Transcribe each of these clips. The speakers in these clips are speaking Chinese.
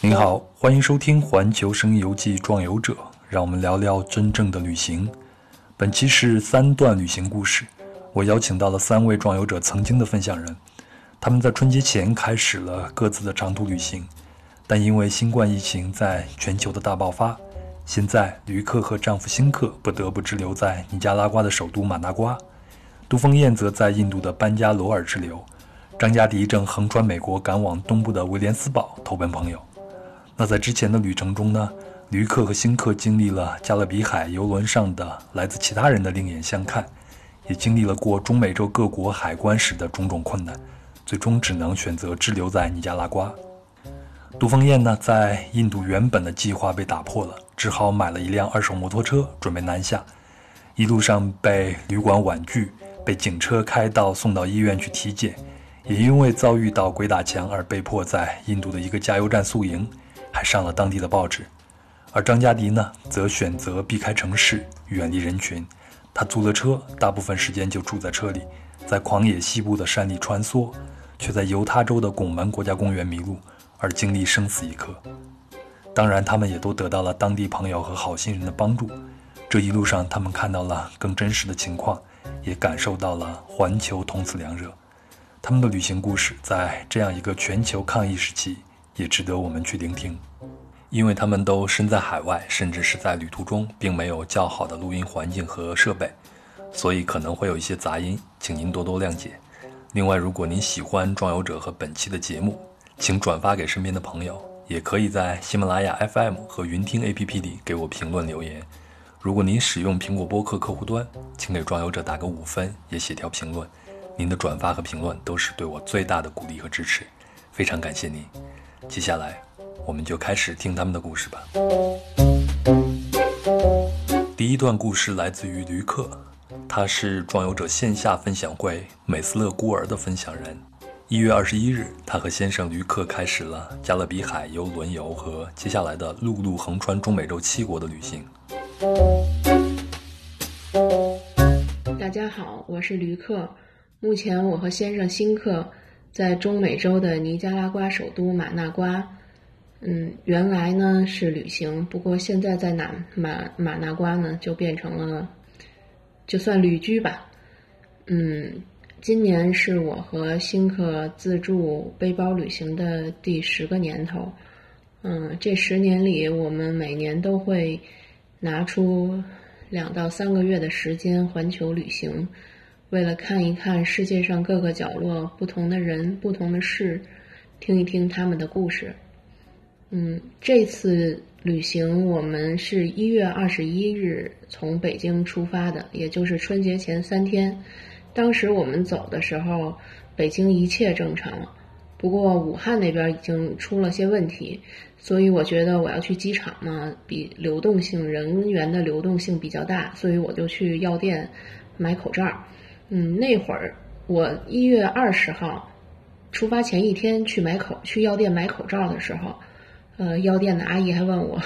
您好，欢迎收听《环球声游记·壮游者》，让我们聊聊真正的旅行。本期是三段旅行故事，我邀请到了三位壮游者曾经的分享人，他们在春节前开始了各自的长途旅行，但因为新冠疫情在全球的大爆发，现在旅客和丈夫辛克不得不滞留在尼加拉瓜的首都马纳瓜，杜峰燕则在印度的班加罗尔滞留，张嘉迪正横穿美国赶往东部的威廉斯堡投奔朋友。那在之前的旅程中呢，旅客和新客经历了加勒比海游轮上的来自其他人的另眼相看，也经历了过中美洲各国海关时的种种困难，最终只能选择滞留在尼加拉瓜。杜凤燕呢，在印度原本的计划被打破了，只好买了一辆二手摩托车准备南下。一路上被旅馆婉拒，被警车开到送到医院去体检，也因为遭遇到鬼打墙而被迫在印度的一个加油站宿营。还上了当地的报纸，而张嘉迪呢，则选择避开城市，远离人群。他租了车，大部分时间就住在车里，在狂野西部的山里穿梭，却在犹他州的拱门国家公园迷路，而经历生死一刻。当然，他们也都得到了当地朋友和好心人的帮助。这一路上，他们看到了更真实的情况，也感受到了环球同此凉热。他们的旅行故事，在这样一个全球抗疫时期。也值得我们去聆听，因为他们都身在海外，甚至是在旅途中，并没有较好的录音环境和设备，所以可能会有一些杂音，请您多多谅解。另外，如果您喜欢壮游者和本期的节目，请转发给身边的朋友，也可以在喜马拉雅 FM 和云听 APP 里给我评论留言。如果您使用苹果播客客户端，请给壮游者打个五分，也写条评论。您的转发和评论都是对我最大的鼓励和支持，非常感谢您。接下来，我们就开始听他们的故事吧。第一段故事来自于驴客，他是壮游者线下分享会美斯勒孤儿的分享人。一月二十一日，他和先生驴客开始了加勒比海游轮游和接下来的陆路横穿中美洲七国的旅行。大家好，我是驴客。目前我和先生辛克。在中美洲的尼加拉瓜首都马纳瓜，嗯，原来呢是旅行，不过现在在马马马纳瓜呢就变成了，就算旅居吧。嗯，今年是我和新客自助背包旅行的第十个年头。嗯，这十年里，我们每年都会拿出两到三个月的时间环球旅行。为了看一看世界上各个角落不同的人、不同的事，听一听他们的故事。嗯，这次旅行我们是一月二十一日从北京出发的，也就是春节前三天。当时我们走的时候，北京一切正常，不过武汉那边已经出了些问题，所以我觉得我要去机场嘛，比流动性人员的流动性比较大，所以我就去药店买口罩。嗯，那会儿我一月二十号出发前一天去买口去药店买口罩的时候，呃，药店的阿姨还问我：“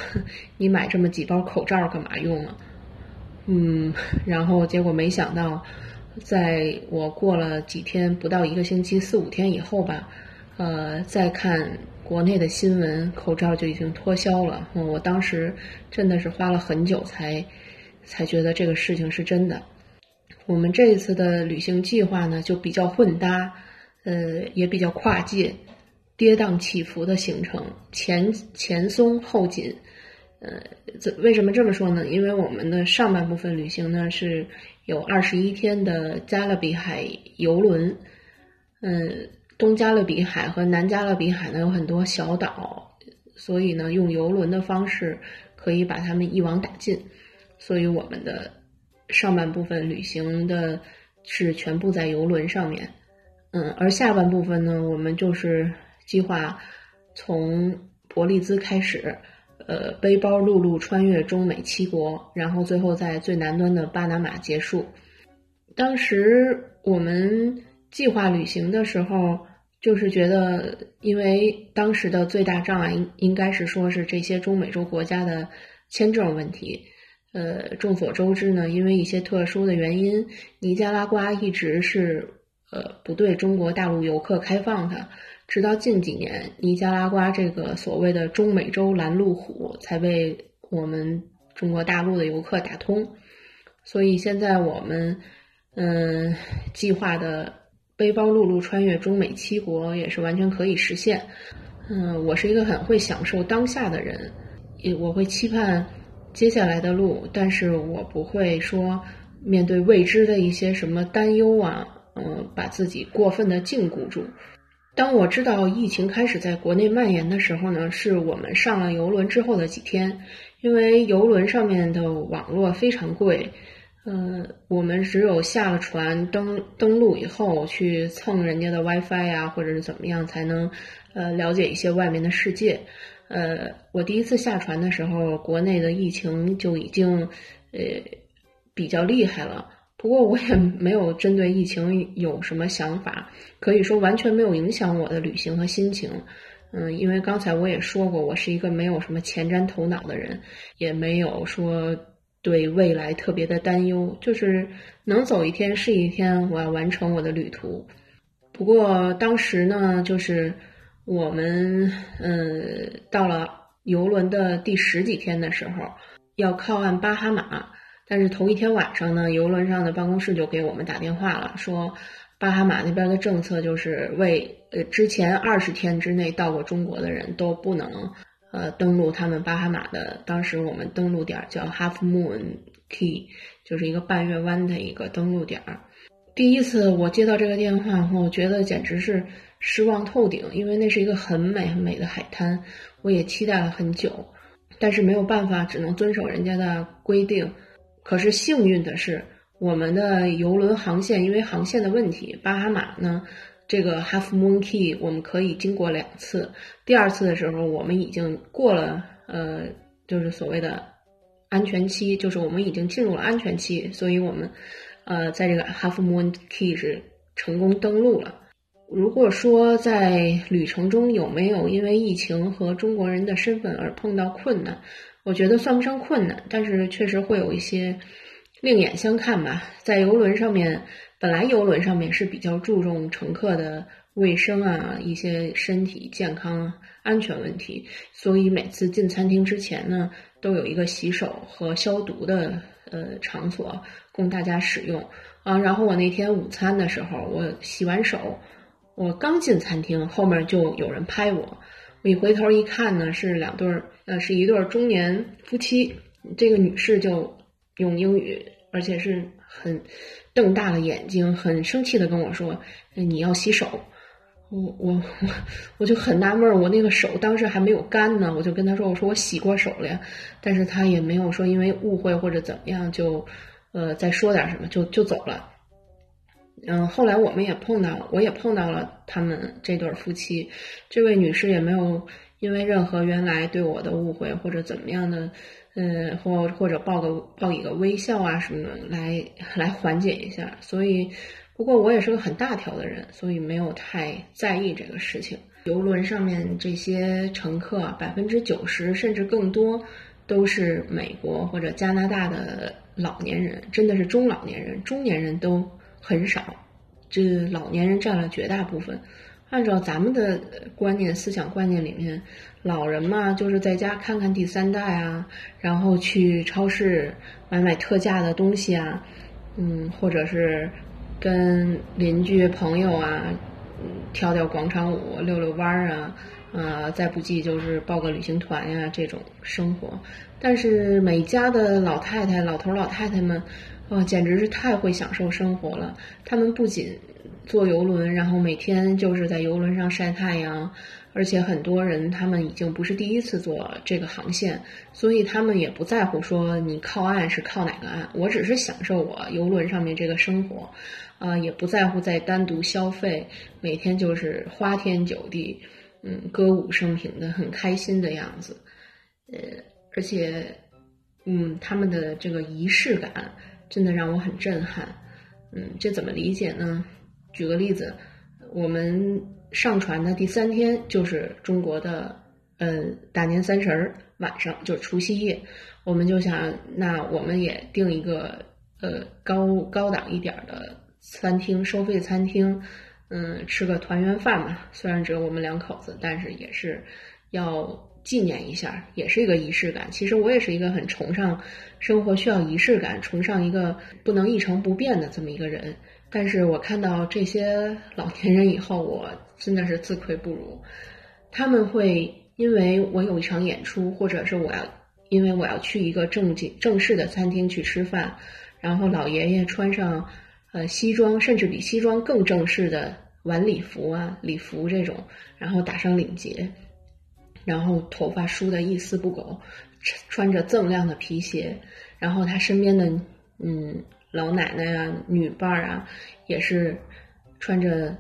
你买这么几包口罩干嘛用啊？”嗯，然后结果没想到，在我过了几天，不到一个星期，四五天以后吧，呃，再看国内的新闻，口罩就已经脱销了。我当时真的是花了很久才才觉得这个事情是真的。我们这一次的旅行计划呢，就比较混搭，呃，也比较跨界，跌宕起伏的行程，前前松后紧，呃，这为什么这么说呢？因为我们的上半部分旅行呢是有二十一天的加勒比海游轮，嗯，东加勒比海和南加勒比海呢有很多小岛，所以呢用游轮的方式可以把它们一网打尽，所以我们的。上半部分旅行的是全部在游轮上面，嗯，而下半部分呢，我们就是计划从伯利兹开始，呃，背包陆路穿越中美七国，然后最后在最南端的巴拿马结束。当时我们计划旅行的时候，就是觉得，因为当时的最大障碍应应该是说是这些中美洲国家的签证问题。呃，众所周知呢，因为一些特殊的原因，尼加拉瓜一直是呃不对中国大陆游客开放的。直到近几年，尼加拉瓜这个所谓的中美洲拦路虎才被我们中国大陆的游客打通。所以现在我们嗯计划的背包陆路穿越中美七国也是完全可以实现。嗯，我是一个很会享受当下的人，也我会期盼接下来的路，但是我不会说面对未知的一些什么担忧啊，嗯，把自己过分的禁锢住。当我知道疫情开始在国内蔓延的时候呢，是我们上了游轮之后的几天，因为游轮上面的网络非常贵。呃，我们只有下了船登登陆以后去蹭人家的 WiFi 呀，或者是怎么样，才能呃了解一些外面的世界。呃，我第一次下船的时候，国内的疫情就已经呃比较厉害了。不过我也没有针对疫情有什么想法，可以说完全没有影响我的旅行和心情。嗯，因为刚才我也说过，我是一个没有什么前瞻头脑的人，也没有说。对未来特别的担忧，就是能走一天是一天，我要完成我的旅途。不过当时呢，就是我们嗯到了游轮的第十几天的时候，要靠岸巴哈马，但是头一天晚上呢，游轮上的办公室就给我们打电话了，说巴哈马那边的政策就是为呃之前二十天之内到过中国的人都不能。呃，登陆他们巴哈马的，当时我们登陆点叫 Half Moon Key，就是一个半月湾的一个登陆点。第一次我接到这个电话，我觉得简直是失望透顶，因为那是一个很美很美的海滩，我也期待了很久，但是没有办法，只能遵守人家的规定。可是幸运的是，我们的游轮航线因为航线的问题，巴哈马呢。这个 Half Moon Key 我们可以经过两次，第二次的时候我们已经过了，呃，就是所谓的安全期，就是我们已经进入了安全期，所以我们，呃，在这个 Half Moon Key 是成功登陆了。如果说在旅程中有没有因为疫情和中国人的身份而碰到困难，我觉得算不上困难，但是确实会有一些另眼相看吧，在游轮上面。本来游轮上面是比较注重乘客的卫生啊，一些身体健康安全问题，所以每次进餐厅之前呢，都有一个洗手和消毒的呃场所供大家使用啊。然后我那天午餐的时候，我洗完手，我刚进餐厅，后面就有人拍我，我一回头一看呢，是两对儿呃，是一对中年夫妻，这个女士就用英语，而且是很。瞪大了眼睛，很生气的跟我说：“你要洗手。”我我我我就很纳闷，我那个手当时还没有干呢，我就跟他说：“我说我洗过手了。”呀。”但是他也没有说因为误会或者怎么样就呃再说点什么就就走了。嗯，后来我们也碰到了，我也碰到了他们这对夫妻，这位女士也没有因为任何原来对我的误会或者怎么样的。嗯，或或者报个报一个微笑啊什么的，来来缓解一下。所以，不过我也是个很大条的人，所以没有太在意这个事情。游轮上面这些乘客，百分之九十甚至更多都是美国或者加拿大的老年人，真的是中老年人，中年人都很少，这老年人占了绝大部分。按照咱们的观念、思想观念里面，老人嘛，就是在家看看第三代啊，然后去超市买买特价的东西啊，嗯，或者是跟邻居朋友啊，嗯跳跳广场舞、遛遛弯儿啊，啊，再不济就是报个旅行团呀，这种生活。但是每家的老太太、老头、老太太们，啊，简直是太会享受生活了。他们不仅坐游轮，然后每天就是在游轮上晒太阳，而且很多人他们已经不是第一次坐这个航线，所以他们也不在乎说你靠岸是靠哪个岸，我只是享受我游轮上面这个生活，啊，也不在乎再单独消费，每天就是花天酒地，嗯，歌舞升平的很开心的样子，呃，而且，嗯，他们的这个仪式感真的让我很震撼，嗯，这怎么理解呢？举个例子，我们上船的第三天就是中国的，嗯，大年三十儿晚上，就是除夕夜，我们就想，那我们也订一个，呃，高高档一点的餐厅，收费餐厅，嗯，吃个团圆饭嘛。虽然只有我们两口子，但是也是要纪念一下，也是一个仪式感。其实我也是一个很崇尚生活需要仪式感，崇尚一个不能一成不变的这么一个人。但是我看到这些老年人以后，我真的是自愧不如。他们会因为我有一场演出，或者是我要因为我要去一个正经正式的餐厅去吃饭，然后老爷爷穿上呃西装，甚至比西装更正式的晚礼服啊礼服这种，然后打上领结，然后头发梳得一丝不苟，穿着锃亮的皮鞋，然后他身边的嗯。老奶奶啊，女伴儿啊，也是穿着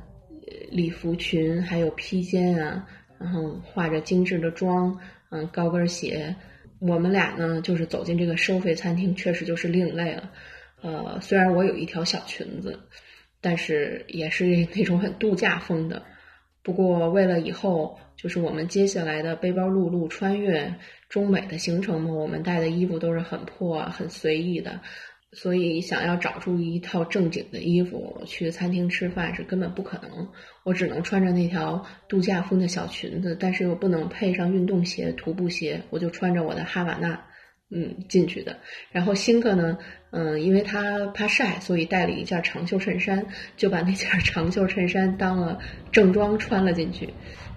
礼服裙，还有披肩啊，然后化着精致的妆，嗯，高跟鞋。我们俩呢，就是走进这个收费餐厅，确实就是另类了。呃，虽然我有一条小裙子，但是也是那种很度假风的。不过为了以后就是我们接下来的背包露露穿越中美的行程嘛，我们带的衣服都是很破、很随意的。所以，想要找出一套正经的衣服去餐厅吃饭是根本不可能。我只能穿着那条度假风的小裙子，但是又不能配上运动鞋、徒步鞋，我就穿着我的哈瓦那，嗯，进去的。然后辛克呢，嗯，因为他怕晒，所以带了一件长袖衬衫，就把那件长袖衬衫当了正装穿了进去。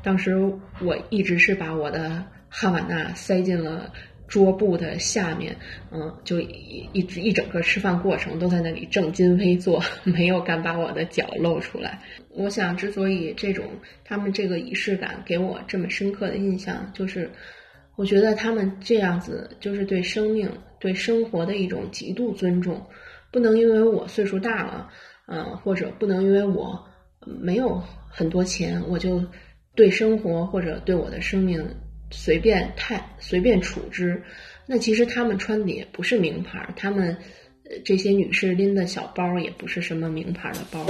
当时我一直是把我的哈瓦那塞进了。桌布的下面，嗯，就一一一整个吃饭过程都在那里正襟危坐，没有敢把我的脚露出来。我想，之所以这种他们这个仪式感给我这么深刻的印象，就是我觉得他们这样子就是对生命、对生活的一种极度尊重。不能因为我岁数大了，嗯，或者不能因为我没有很多钱，我就对生活或者对我的生命。随便太随便处置，那其实他们穿的也不是名牌，他们这些女士拎的小包也不是什么名牌的包。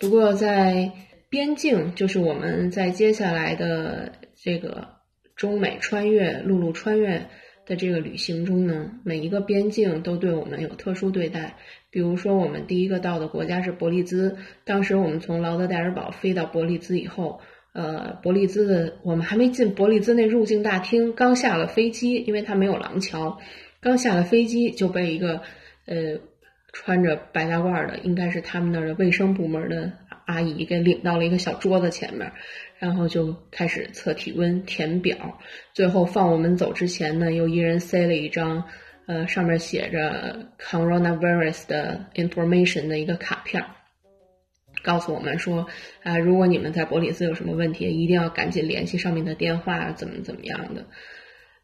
不过在边境，就是我们在接下来的这个中美穿越、陆路穿越的这个旅行中呢，每一个边境都对我们有特殊对待。比如说，我们第一个到的国家是伯利兹，当时我们从劳德代尔堡飞到伯利兹以后。呃，伯利兹的，我们还没进伯利兹那入境大厅，刚下了飞机，因为它没有廊桥，刚下了飞机就被一个呃穿着白大褂的，应该是他们那儿的卫生部门的阿姨给领到了一个小桌子前面，然后就开始测体温、填表，最后放我们走之前呢，又一人塞了一张呃上面写着 coronavirus 的 information 的一个卡片。告诉我们说，啊，如果你们在伯里兹有什么问题，一定要赶紧联系上面的电话，怎么怎么样的。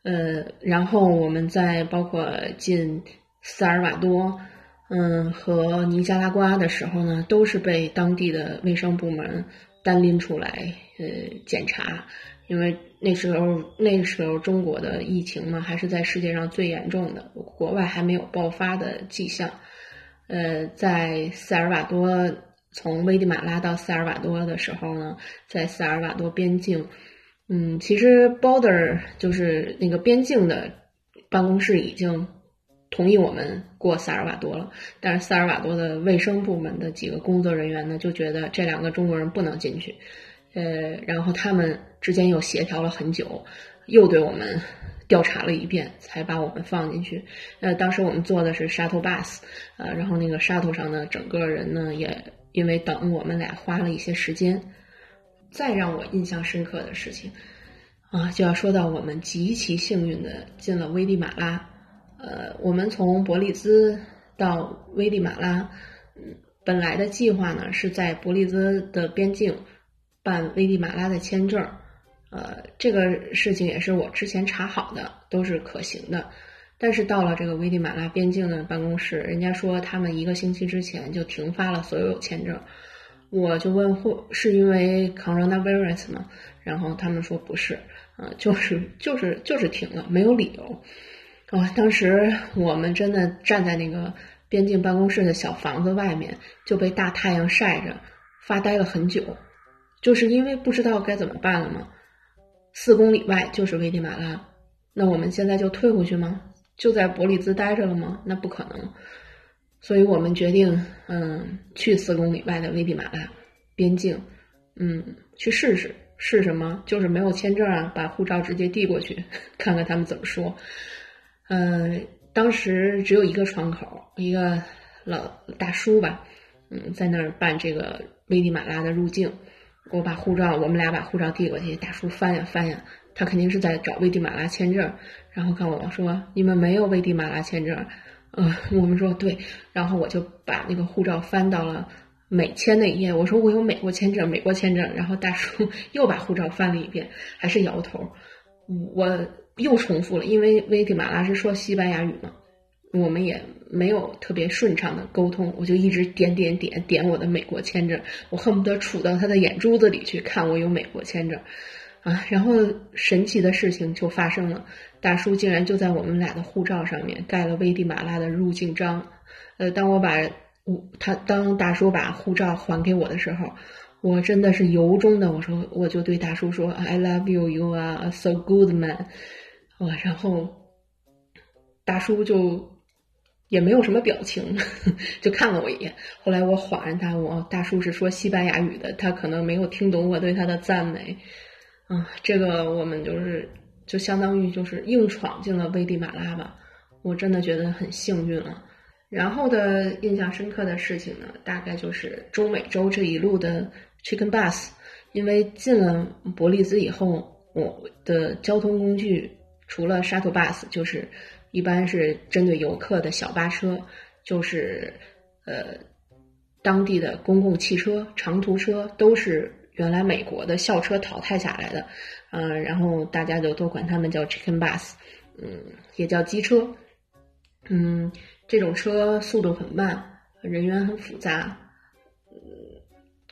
呃，然后我们在包括进萨尔瓦多，嗯，和尼加拉瓜的时候呢，都是被当地的卫生部门单拎出来，呃，检查，因为那时候那时候中国的疫情嘛，还是在世界上最严重的，国外还没有爆发的迹象。呃，在萨尔瓦多。从危地马拉到萨尔瓦多的时候呢，在萨尔瓦多边境，嗯，其实 border 就是那个边境的办公室已经同意我们过萨尔瓦多了，但是萨尔瓦多的卫生部门的几个工作人员呢，就觉得这两个中国人不能进去，呃，然后他们之间又协调了很久，又对我们调查了一遍，才把我们放进去。呃，当时我们坐的是 shuttle bus，呃，然后那个 shuttle 上呢，整个人呢也。因为等我们俩花了一些时间，再让我印象深刻的事情，啊，就要说到我们极其幸运的进了危地马拉。呃，我们从伯利兹到危地马拉，本来的计划呢是在伯利兹的边境办危地马拉的签证，呃，这个事情也是我之前查好的，都是可行的。但是到了这个危地马拉边境的办公室，人家说他们一个星期之前就停发了所有签证，我就问会是因为 coronavirus 吗？然后他们说不是，啊，就是就是就是停了，没有理由。啊，当时我们真的站在那个边境办公室的小房子外面，就被大太阳晒着，发呆了很久，就是因为不知道该怎么办了嘛。四公里外就是危地马拉，那我们现在就退回去吗？就在伯利兹待着了吗？那不可能。所以我们决定，嗯，去四公里外的危地马拉边境，嗯，去试试。试什么？就是没有签证啊，把护照直接递过去，看看他们怎么说。嗯，当时只有一个窗口，一个老大叔吧，嗯，在那儿办这个危地马拉的入境。我把护照，我们俩把护照递过去，大叔翻呀翻呀，他肯定是在找危地马拉签证。然后跟我说：“你们没有危地马拉签证。”嗯，我们说对。然后我就把那个护照翻到了。美签那一页，我说我有美国签证，美国签证。然后大叔又把护照翻了一遍，还是摇头。我又重复了，因为危地马拉是说西班牙语嘛，我们也没有特别顺畅的沟通，我就一直点点点点我的美国签证，我恨不得杵到他的眼珠子里去看我有美国签证啊。然后神奇的事情就发生了，大叔竟然就在我们俩的护照上面盖了危地马拉的入境章。呃，当我把我他当大叔把护照还给我的时候，我真的是由衷的，我说我就对大叔说：“I love you, you are a so good man。”哇，然后大叔就也没有什么表情，就看了我一眼。后来我恍然大悟，大叔是说西班牙语的，他可能没有听懂我对他的赞美。啊，这个我们就是就相当于就是硬闯进了危地马拉吧，我真的觉得很幸运了。然后的印象深刻的事情呢，大概就是中美洲这一路的 Chicken Bus，因为进了伯利兹以后，我的交通工具除了 Shuttle Bus，就是一般是针对游客的小巴车，就是呃当地的公共汽车、长途车，都是原来美国的校车淘汰下来的，嗯，然后大家就都管他们叫 Chicken Bus，嗯，也叫机车，嗯。这种车速度很慢，人员很复杂。嗯，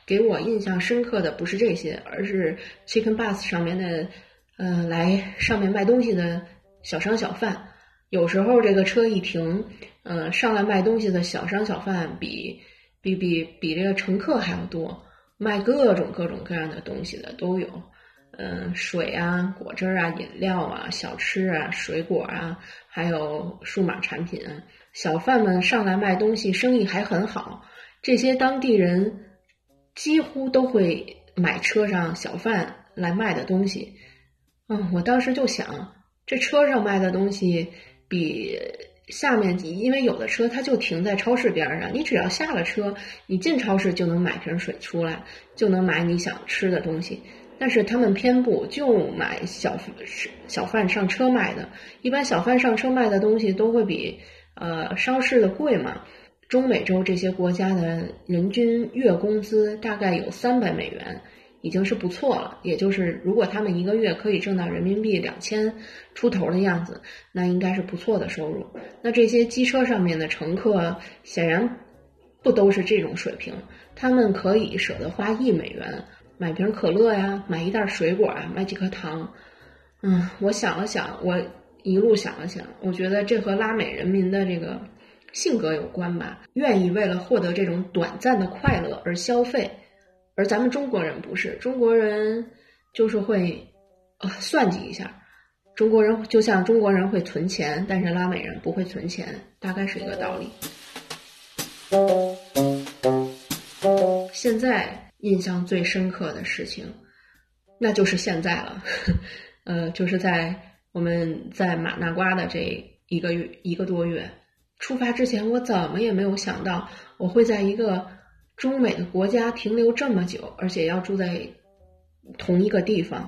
给我印象深刻的不是这些，而是 Chicken Bus 上面的，呃，来上面卖东西的小商小贩。有时候这个车一停，呃，上来卖东西的小商小贩比比比比这个乘客还要多，卖各种各种各样的东西的都有。嗯，水啊，果汁啊，饮料啊，小吃啊，水果啊，还有数码产品。小贩们上来卖东西，生意还很好。这些当地人几乎都会买车上小贩来卖的东西。嗯，我当时就想，这车上卖的东西比下面，因为有的车它就停在超市边上，你只要下了车，你进超市就能买瓶水出来，就能买你想吃的东西。但是他们偏不，就买小小贩上车卖的。一般小贩上车卖的东西都会比。呃，超市的贵嘛？中美洲这些国家的人均月工资大概有三百美元，已经是不错了。也就是如果他们一个月可以挣到人民币两千出头的样子，那应该是不错的收入。那这些机车上面的乘客显然不都是这种水平，他们可以舍得花一美元买瓶可乐呀，买一袋水果啊，买几颗糖。嗯，我想了想，我。一路想了想，我觉得这和拉美人民的这个性格有关吧，愿意为了获得这种短暂的快乐而消费，而咱们中国人不是，中国人就是会呃算计一下。中国人就像中国人会存钱，但是拉美人不会存钱，大概是一个道理。现在印象最深刻的事情，那就是现在了，呃，就是在。我们在马那瓜的这一个月一个多月，出发之前，我怎么也没有想到我会在一个中美的国家停留这么久，而且要住在同一个地方。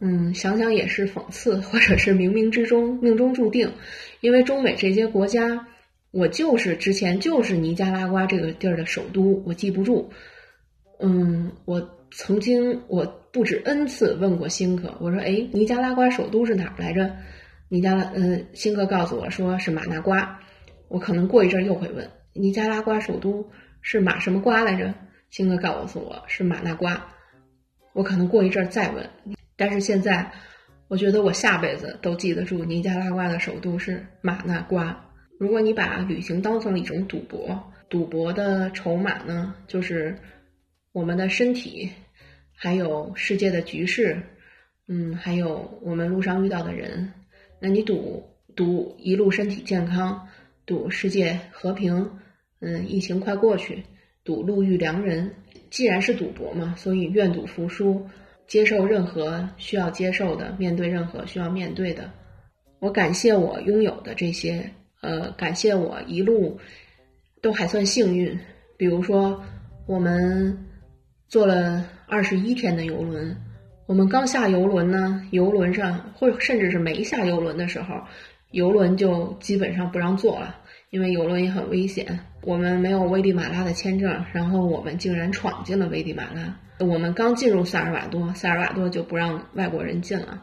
嗯，想想也是讽刺，或者是冥冥之中命中注定。因为中美这些国家，我就是之前就是尼加拉瓜这个地儿的首都，我记不住。嗯，我。曾经我不止 n 次问过辛克，我说：“哎，尼加拉瓜首都是哪儿来着？”尼加拉，嗯，辛克告诉我说是马纳瓜。我可能过一阵又会问：“尼加拉瓜首都是马什么瓜来着？”辛克告诉我是马那瓜。我可能过一阵再问，但是现在我觉得我下辈子都记得住尼加拉瓜的首都是马那瓜。如果你把旅行当成了一种赌博，赌博的筹码呢，就是我们的身体。还有世界的局势，嗯，还有我们路上遇到的人，那你赌赌一路身体健康，赌世界和平，嗯，疫情快过去，赌路遇良人。既然是赌博嘛，所以愿赌服输，接受任何需要接受的，面对任何需要面对的。我感谢我拥有的这些，呃，感谢我一路都还算幸运。比如说，我们坐了二十一天的游轮。我们刚下游轮呢，游轮上或甚至是没下游轮的时候，游轮就基本上不让坐了，因为游轮也很危险。我们没有危地马拉的签证，然后我们竟然闯进了危地马拉。我们刚进入萨尔瓦多，萨尔瓦多就不让外国人进了。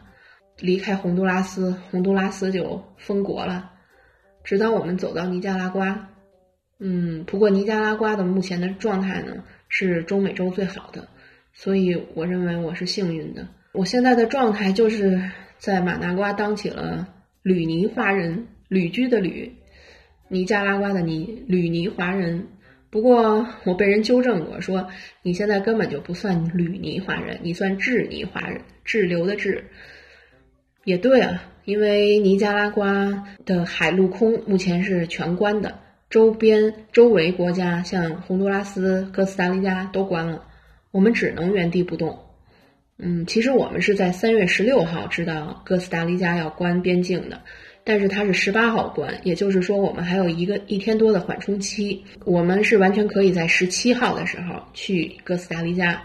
离开洪都拉斯，洪都拉斯就封国了。直到我们走到尼加拉瓜，嗯，不过尼加拉瓜的目前的状态呢，是中美洲最好的。所以我认为我是幸运的。我现在的状态就是在马纳瓜当起了旅尼华人，旅居的旅，尼加拉瓜的尼，旅尼华人。不过我被人纠正过，说你现在根本就不算旅尼华人，你算滞尼华人，滞留的滞。也对啊，因为尼加拉瓜的海陆空目前是全关的，周边周围国家像洪都拉斯、哥斯达黎加都关了。我们只能原地不动。嗯，其实我们是在三月十六号知道哥斯达黎加要关边境的，但是它是十八号关，也就是说我们还有一个一天多的缓冲期。我们是完全可以在十七号的时候去哥斯达黎加，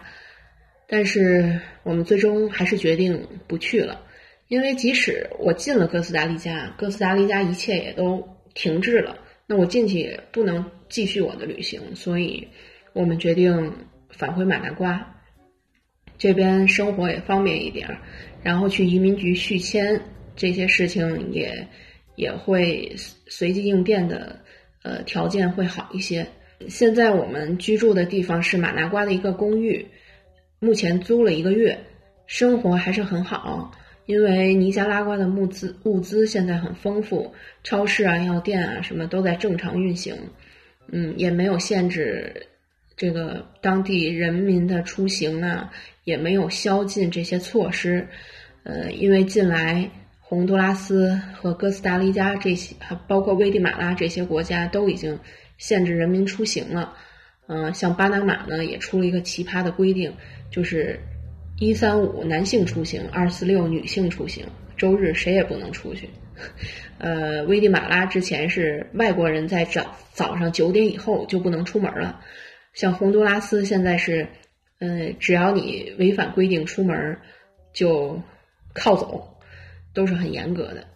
但是我们最终还是决定不去了，因为即使我进了哥斯达黎加，哥斯达黎加一切也都停滞了，那我进去也不能继续我的旅行，所以我们决定。返回马纳瓜，这边生活也方便一点，然后去移民局续签这些事情也也会随机应变的，呃，条件会好一些。现在我们居住的地方是马纳瓜的一个公寓，目前租了一个月，生活还是很好，因为尼加拉瓜的物资物资现在很丰富，超市啊、药店啊什么都在正常运行，嗯，也没有限制。这个当地人民的出行啊，也没有宵禁这些措施，呃，因为近来洪都拉斯和哥斯达黎加这些，还包括危地马拉这些国家都已经限制人民出行了。嗯，像巴拿马呢，也出了一个奇葩的规定，就是一三五男性出行，二四六女性出行，周日谁也不能出去。呃，危地马拉之前是外国人在早早上九点以后就不能出门了。像洪都拉斯现在是，嗯，只要你违反规定出门，就靠走，都是很严格的。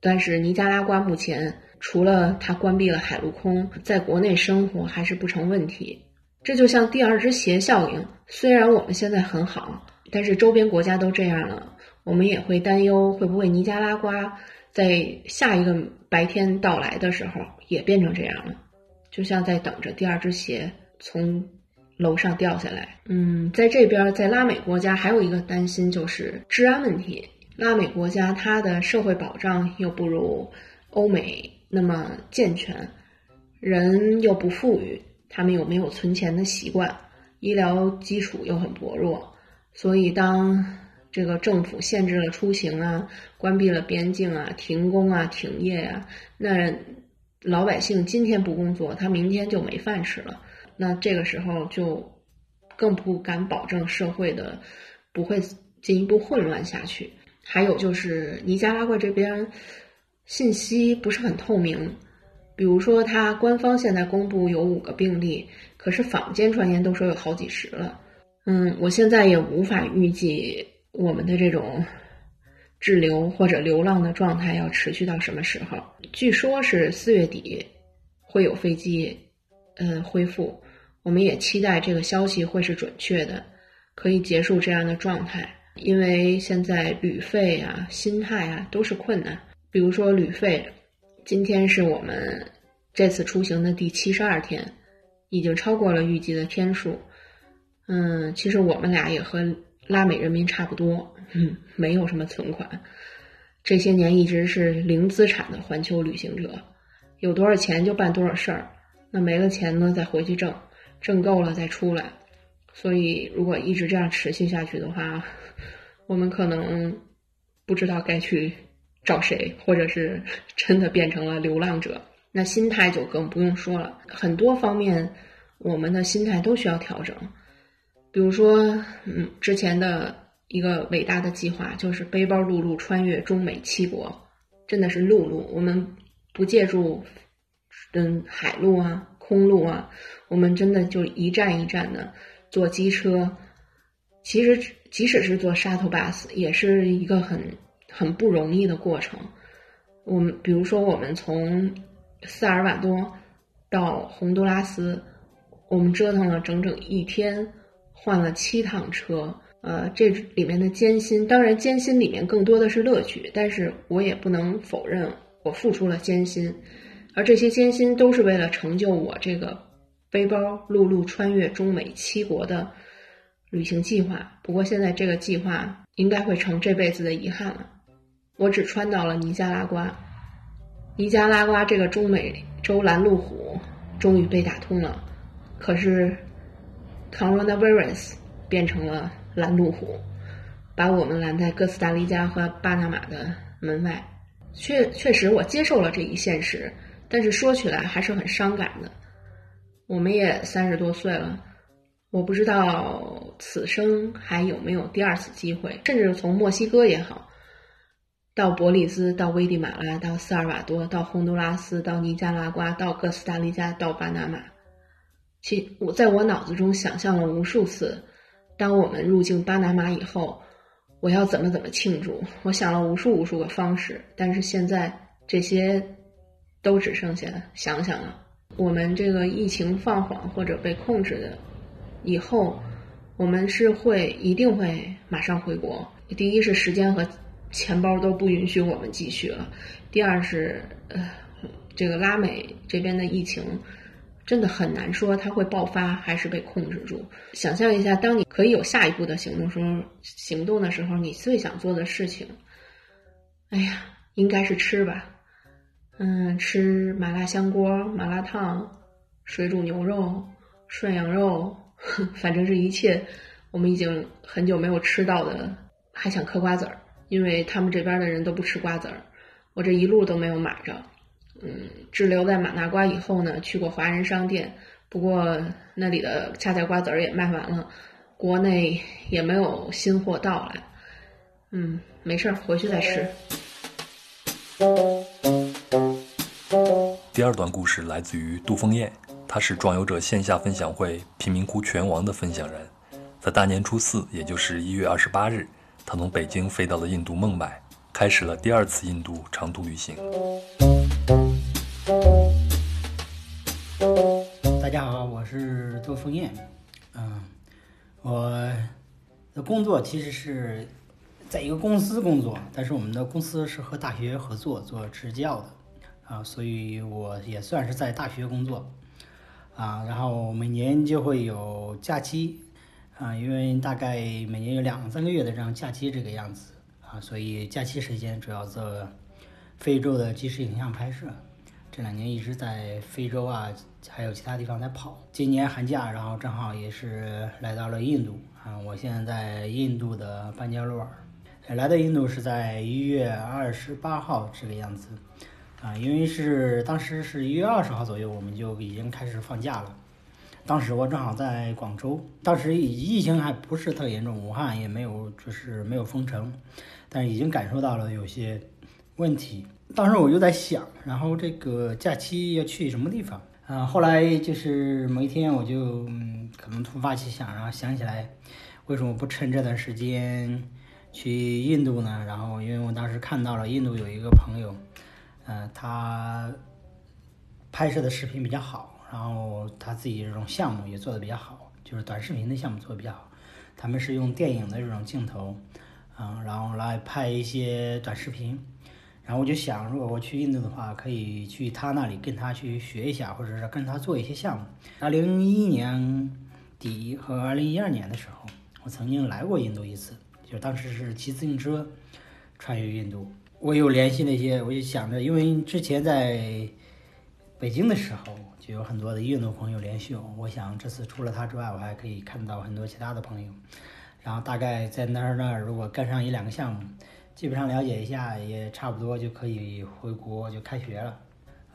但是尼加拉瓜目前除了它关闭了海陆空，在国内生活还是不成问题。这就像第二只鞋效应，虽然我们现在很好，但是周边国家都这样了，我们也会担忧会不会尼加拉瓜在下一个白天到来的时候也变成这样了，就像在等着第二只鞋。从楼上掉下来。嗯，在这边，在拉美国家还有一个担心就是治安问题。拉美国家它的社会保障又不如欧美那么健全，人又不富裕，他们又没有存钱的习惯，医疗基础又很薄弱。所以，当这个政府限制了出行啊，关闭了边境啊，停工啊，停业啊，那老百姓今天不工作，他明天就没饭吃了。那这个时候就更不敢保证社会的不会进一步混乱下去。还有就是尼加拉瓜这边信息不是很透明，比如说它官方现在公布有五个病例，可是坊间传言都说有好几十了。嗯，我现在也无法预计我们的这种滞留或者流浪的状态要持续到什么时候。据说是四月底会有飞机嗯恢复。我们也期待这个消息会是准确的，可以结束这样的状态。因为现在旅费啊、心态啊都是困难。比如说旅费，今天是我们这次出行的第七十二天，已经超过了预计的天数。嗯，其实我们俩也和拉美人民差不多，嗯，没有什么存款，这些年一直是零资产的环球旅行者，有多少钱就办多少事儿，那没了钱呢，再回去挣。挣够了再出来，所以如果一直这样持续下去的话，我们可能不知道该去找谁，或者是真的变成了流浪者。那心态就更不用说了，很多方面我们的心态都需要调整。比如说，嗯，之前的一个伟大的计划就是背包陆路穿越中美七国，真的是陆路，我们不借助嗯海路啊、空路啊，我们真的就一站一站的坐机车。其实，即使是坐 shuttle bus，也是一个很很不容易的过程。我们比如说，我们从萨尔瓦多到洪都拉斯，我们折腾了整整一天，换了七趟车。呃，这里面的艰辛，当然艰辛里面更多的是乐趣，但是我也不能否认我付出了艰辛，而这些艰辛都是为了成就我这个背包陆路穿越中美七国的。旅行计划，不过现在这个计划应该会成这辈子的遗憾了。我只穿到了尼加拉瓜，尼加拉瓜这个中美洲拦路虎终于被打通了。可是，coronavirus 变成了拦路虎，把我们拦在哥斯达黎加和巴拿马的门外。确确实，我接受了这一现实，但是说起来还是很伤感的。我们也三十多岁了。我不知道此生还有没有第二次机会，甚至从墨西哥也好，到伯利兹，到危地马拉，到萨尔瓦多，到洪都拉斯，到尼加拉瓜，到哥斯达黎加，到巴拿马。其我在我脑子中想象了无数次，当我们入境巴拿马以后，我要怎么怎么庆祝。我想了无数无数个方式，但是现在这些都只剩下想想了。我们这个疫情放缓或者被控制的。以后，我们是会一定会马上回国。第一是时间和钱包都不允许我们继续了；第二是，呃，这个拉美这边的疫情真的很难说它会爆发还是被控制住。想象一下，当你可以有下一步的行动时候，行动的时候，你最想做的事情，哎呀，应该是吃吧？嗯，吃麻辣香锅、麻辣烫、水煮牛肉、涮羊肉。反正是一切，我们已经很久没有吃到的，还想嗑瓜子儿，因为他们这边的人都不吃瓜子儿，我这一路都没有买着。嗯，滞留在马那瓜以后呢，去过华人商店，不过那里的恰恰瓜子儿也卖完了，国内也没有新货到来。嗯，没事儿，回去再吃。第二段故事来自于杜峰燕。他是壮游者线下分享会贫民窟拳王的分享人，在大年初四，也就是一月二十八日，他从北京飞到了印度孟买，开始了第二次印度长途旅行。大家好，我是杜峰燕，嗯，我的工作其实是在一个公司工作，但是我们的公司是和大学合作做支教的，啊，所以我也算是在大学工作。啊，然后每年就会有假期，啊，因为大概每年有两三个月的这样假期这个样子，啊，所以假期时间主要做非洲的即时影像拍摄。这两年一直在非洲啊，还有其他地方在跑。今年寒假，然后正好也是来到了印度，啊，我现在在印度的班加罗尔，来到印度是在一月二十八号这个样子。啊，因为是当时是一月二十号左右，我们就已经开始放假了。当时我正好在广州，当时疫情还不是特严重，武汉也没有就是没有封城，但是已经感受到了有些问题。当时我就在想，然后这个假期要去什么地方？啊，后来就是某一天我就嗯，可能突发奇想，然后想起来，为什么不趁这段时间去印度呢？然后因为我当时看到了印度有一个朋友。嗯，他拍摄的视频比较好，然后他自己这种项目也做的比较好，就是短视频的项目做的比较好。他们是用电影的这种镜头，嗯，然后来拍一些短视频。然后我就想，如果我去印度的话，可以去他那里跟他去学一下，或者是跟他做一些项目。二零一一年底和二零一二年的时候，我曾经来过印度一次，就当时是骑自行车穿越印度。我有联系那些，我就想着，因为之前在北京的时候就有很多的印度朋友联系我，我想这次除了他之外，我还可以看到很多其他的朋友，然后大概在那儿那儿如果跟上一两个项目，基本上了解一下，也差不多就可以回国就开学了。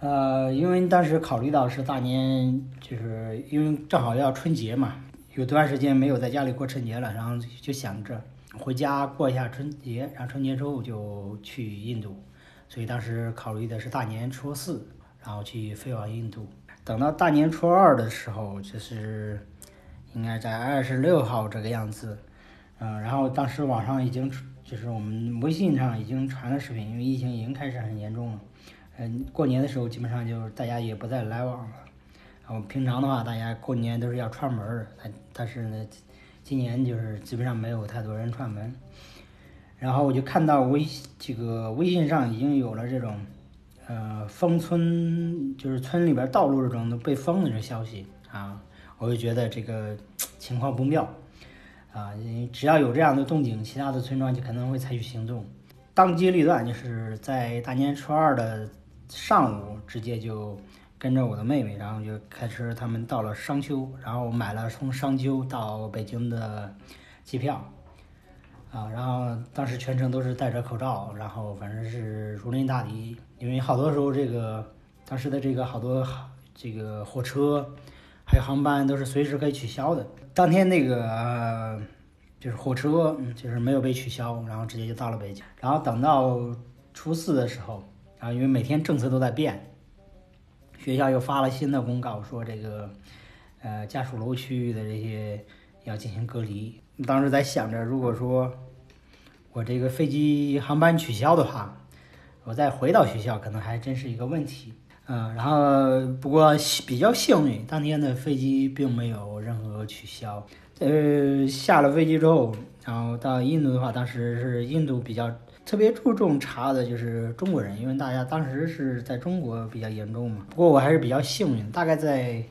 呃，因为当时考虑到是大年，就是因为正好要春节嘛，有段时间没有在家里过春节了，然后就想着回家过一下春节，然后春节之后就去印度，所以当时考虑的是大年初四，然后去飞往印度。等到大年初二的时候，就是应该在二十六号这个样子，嗯，然后当时网上已经就是我们微信上已经传了视频，因为疫情已经开始很严重了。嗯，过年的时候基本上就大家也不再来往了。然后平常的话，大家过年都是要串门儿，但但是呢，今年就是基本上没有太多人串门。然后我就看到微这个微信上已经有了这种，呃，封村，就是村里边道路这种都被封的这消息啊，我就觉得这个情况不妙啊，只要有这样的动静，其他的村庄就可能会采取行动。当机立断，就是在大年初二的。上午直接就跟着我的妹妹，然后就开车，他们到了商丘，然后买了从商丘到北京的机票，啊，然后当时全程都是戴着口罩，然后反正是如临大敌，因为好多时候这个当时的这个好多这个火车还有航班都是随时可以取消的，当天那个就是火车就是没有被取消，然后直接就到了北京，然后等到初四的时候。啊，因为每天政策都在变，学校又发了新的公告，说这个，呃，家属楼区域的这些要进行隔离。当时在想着，如果说我这个飞机航班取消的话，我再回到学校可能还真是一个问题。嗯，然后不过比较幸运，当天的飞机并没有任何取消。呃，下了飞机之后，然后到印度的话，当时是印度比较。特别注重查的就是中国人，因为大家当时是在中国比较严重嘛。不过我还是比较幸运，大概在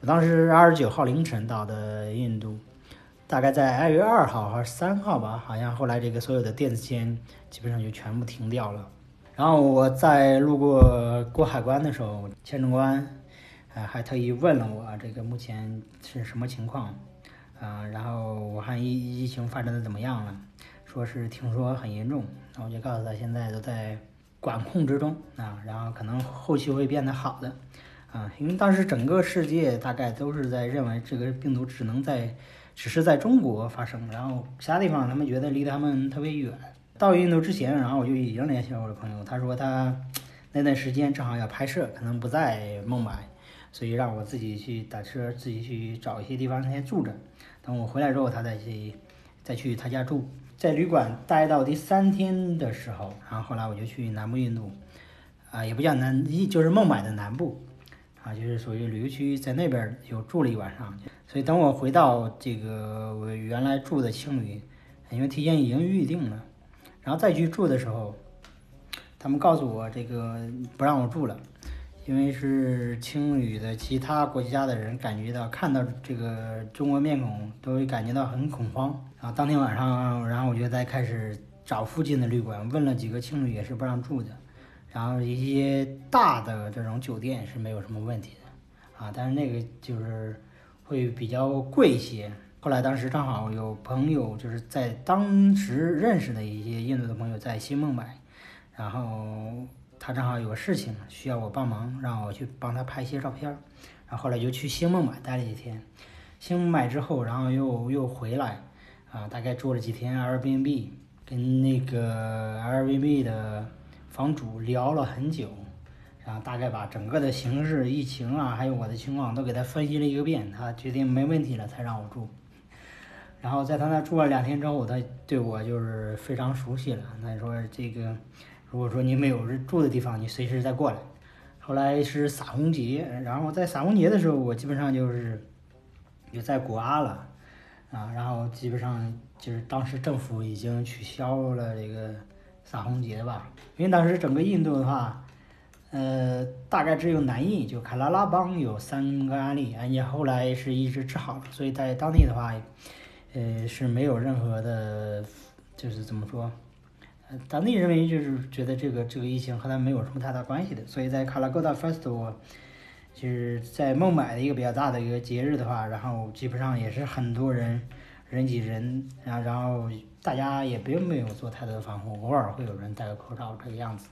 我当时二十九号凌晨到的印度，大概在二月二号还是三号吧，好像后来这个所有的电子签基本上就全部停掉了。然后我在路过过海关的时候，签证官啊还特意问了我这个目前是什么情况啊，然后武汉疫疫情发展的怎么样了。说是听说很严重，然后我就告诉他现在都在管控之中啊，然后可能后期会变得好的啊，因为当时整个世界大概都是在认为这个病毒只能在只是在中国发生，然后其他地方他们觉得离他们特别远。到印度之前，然后我就已经联系了我的朋友，他说他那段时间正好要拍摄，可能不在孟买，所以让我自己去打车，自己去找一些地方先住着，等我回来之后，他再去再去他家住。在旅馆待到第三天的时候，然后后来我就去南部印度，啊，也不叫南，一就是孟买的南部，啊，就是属于旅游区，在那边又住了一晚上。所以等我回到这个我原来住的青旅，因为提前已经预定了，然后再去住的时候，他们告诉我这个不让我住了。因为是青旅的其他国家的人感觉到看到这个中国面孔都会感觉到很恐慌，然后当天晚上，然后我就在开始找附近的旅馆，问了几个青旅也是不让住的，然后一些大的这种酒店是没有什么问题的，啊，但是那个就是会比较贵一些。后来当时正好有朋友就是在当时认识的一些印度的朋友在新孟买，然后。他正好有个事情需要我帮忙，让我去帮他拍一些照片儿。然后后来就去新孟买待了几天。新孟买之后，然后又又回来，啊，大概住了几天 Airbnb，跟那个 Airbnb 的房主聊了很久，然后大概把整个的形势、疫情啊，还有我的情况都给他分析了一个遍。他决定没问题了，才让我住。然后在他那住了两天之后，他对我就是非常熟悉了。他说这个。如果说你没有住的地方，你随时再过来。后来是撒红节，然后在撒红节的时候，我基本上就是也在古阿了啊，然后基本上就是当时政府已经取消了这个撒红节吧，因为当时整个印度的话，呃，大概只有南印就卡拉拉邦有三个案例，而且后来是一直治好了，所以在当地的话，呃，是没有任何的，就是怎么说？呃当地人民就是觉得这个这个疫情和他没有什么太大关系的，所以在卡拉戈达 Festival，就是在孟买的一个比较大的一个节日的话，然后基本上也是很多人人挤人，然后然后大家也并没有做太多的防护，偶尔会有人戴个口罩这个样子。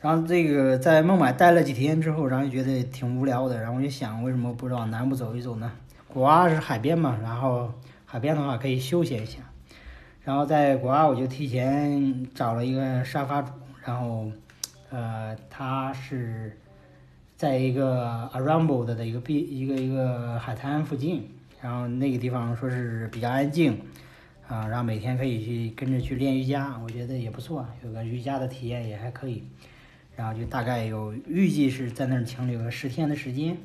然后这个在孟买待了几天之后，然后就觉得挺无聊的，然后我就想，为什么不往南部走一走呢？古阿是海边嘛，然后海边的话可以休闲一下。然后在古阿我就提前找了一个沙发主，然后呃，他是在一个 Arambo 的一个壁一个一个海滩附近，然后那个地方说是比较安静。啊，然后每天可以去跟着去练瑜伽，我觉得也不错，有个瑜伽的体验也还可以。然后就大概有预计是在那儿停留个十天的时间，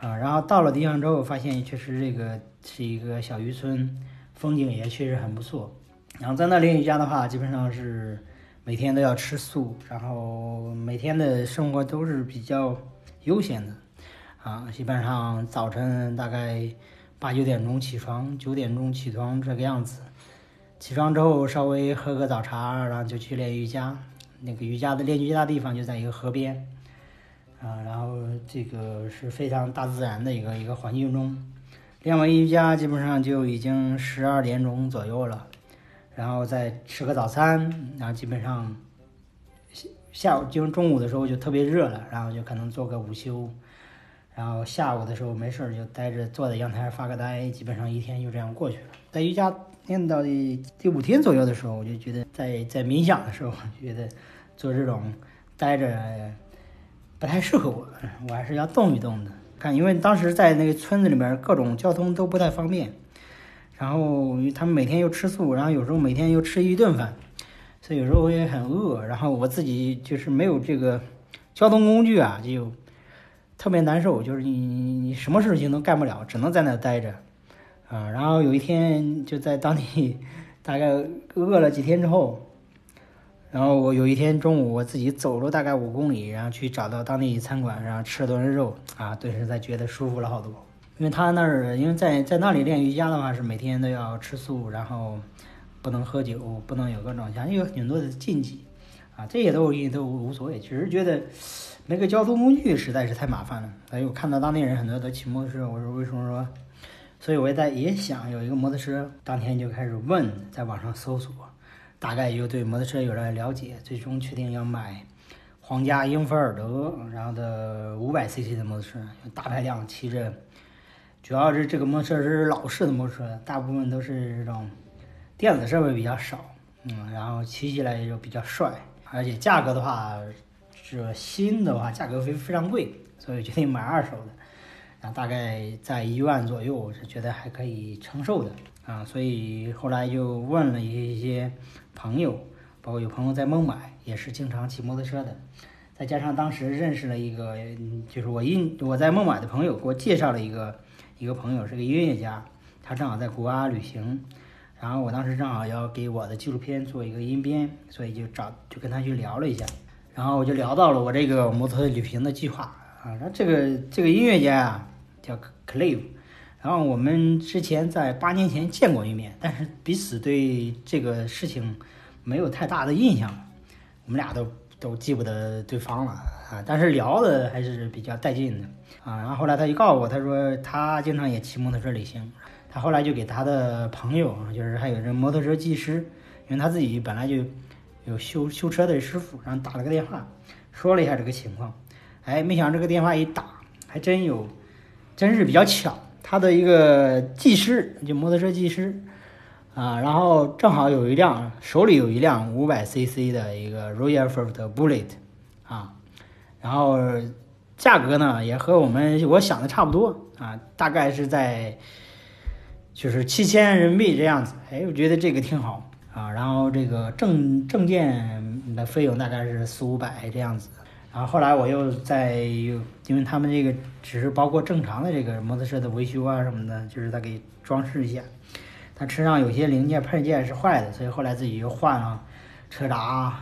啊，然后到了地方之后，发现确实这个是一个小渔村，风景也确实很不错。然后在那练瑜伽的话，基本上是每天都要吃素，然后每天的生活都是比较悠闲的，啊，基本上早晨大概。八九点钟起床，九点钟起床这个样子。起床之后稍微喝个早茶，然后就去练瑜伽。那个瑜伽的练瑜伽的地方就在一个河边，啊，然后这个是非常大自然的一个一个环境中。练完瑜伽基本上就已经十二点钟左右了，然后再吃个早餐，然后基本上下午就中午的时候就特别热了，然后就可能做个午休。然后下午的时候没事儿就待着坐在阳台上发个呆，基本上一天就这样过去了。在瑜伽练到第第五天左右的时候，我就觉得在在冥想的时候，觉得做这种待着不太适合我，我还是要动一动的。看，因为当时在那个村子里面，各种交通都不太方便，然后他们每天又吃素，然后有时候每天又吃一顿饭，所以有时候我也很饿。然后我自己就是没有这个交通工具啊，就。特别难受，就是你你什么事情都干不了，只能在那待着，啊，然后有一天就在当地，大概饿了几天之后，然后我有一天中午我自己走了大概五公里，然后去找到当地餐馆，然后吃了顿肉，啊，顿时才觉得舒服了好多。因为他那儿，因为在在那里练瑜伽的话是每天都要吃素，然后不能喝酒，不能有各种像有很多的禁忌，啊，这些都都无所谓，只是觉得。那个交通工具实在是太麻烦了。哎，我看到当地人很多都骑摩托车，我说为什么说？所以我也在也想有一个摩托车。当天就开始问，在网上搜索，大概就对摩托车有了了解，最终确定要买皇家英菲尔德，然后的五百 cc 的摩托车，大排量骑着。主要是这个摩托车是老式的摩托车，大部分都是这种电子设备比较少，嗯，然后骑起来也就比较帅，而且价格的话。这新的话价格非非常贵，所以决定买二手的，然后大概在一万左右，我是觉得还可以承受的啊。所以后来就问了一些朋友，包括有朋友在孟买也是经常骑摩托车的，再加上当时认识了一个，就是我印我在孟买的朋友给我介绍了一个一个朋友是个音乐家，他正好在古巴旅行，然后我当时正好要给我的纪录片做一个音编，所以就找就跟他去聊了一下。然后我就聊到了我这个摩托旅行的计划啊，然后这个这个音乐家啊叫 Clive，然后我们之前在八年前见过一面，但是彼此对这个事情没有太大的印象，我们俩都都记不得对方了啊，但是聊的还是比较带劲的啊。然后后来他就告诉我，他说他经常也骑摩托车旅行，他后来就给他的朋友，就是还有这摩托车技师，因为他自己本来就。有修修车的师傅，然后打了个电话，说了一下这个情况，哎，没想到这个电话一打，还真有，真是比较巧，他的一个技师，就摩托车技师，啊，然后正好有一辆手里有一辆五百 cc 的一个 Royal Enfield Bullet，然后价格呢也和我们我想的差不多啊，大概是在就是七千人民币这样子，哎，我觉得这个挺好。啊，然后这个证证件的费用大概是四五百这样子，然后后来我又在，因为他们这个只是包括正常的这个摩托车的维修啊什么的，就是他给装饰一下，他车上有些零件配件是坏的，所以后来自己又换了车闸、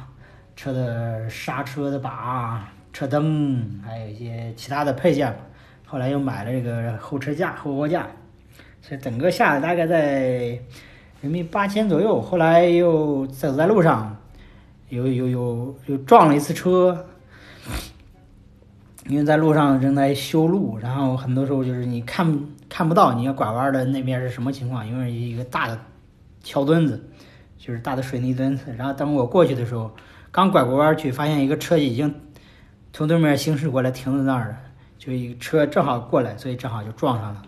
车的刹车的把、车灯，还有一些其他的配件，后来又买了这个后车架、后货架，所以整个下来大概在。人民币八千左右，后来又走在路上，又又又又撞了一次车，因为在路上正在修路，然后很多时候就是你看看不到你要拐弯的那边是什么情况，因为一个大的桥墩子，就是大的水泥墩子，然后等我过去的时候，刚拐过弯去，发现一个车已经从对面行驶过来，停在那儿了。就一个车正好过来，所以正好就撞上了，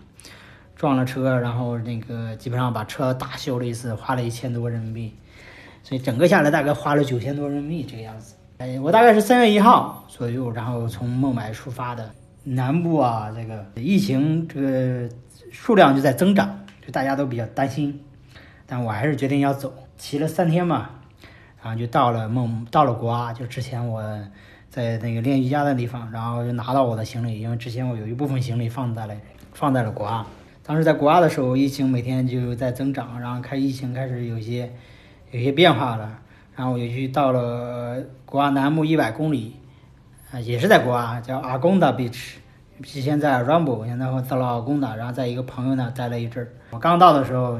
撞了车，然后那个基本上把车大修了一次，花了一千多人民币，所以整个下来大概花了九千多人民币这个样子。哎，我大概是三月一号左右，然后从孟买出发的。南部啊，这个疫情这个数量就在增长，就大家都比较担心，但我还是决定要走，骑了三天嘛，然后就到了孟，到了国阿，就之前我在那个练瑜伽的地方，然后就拿到我的行李，因为之前我有一部分行李放在了放在了国外，当时在国外的时候，疫情每天就在增长，然后开疫情开始有些有些变化了，然后我就去到了国外南部一百公里。啊，也是在国啊，叫阿贡达 beach，之前在 Rumble，现在我到了阿贡达，然后在一个朋友那待了一阵儿。我刚到的时候，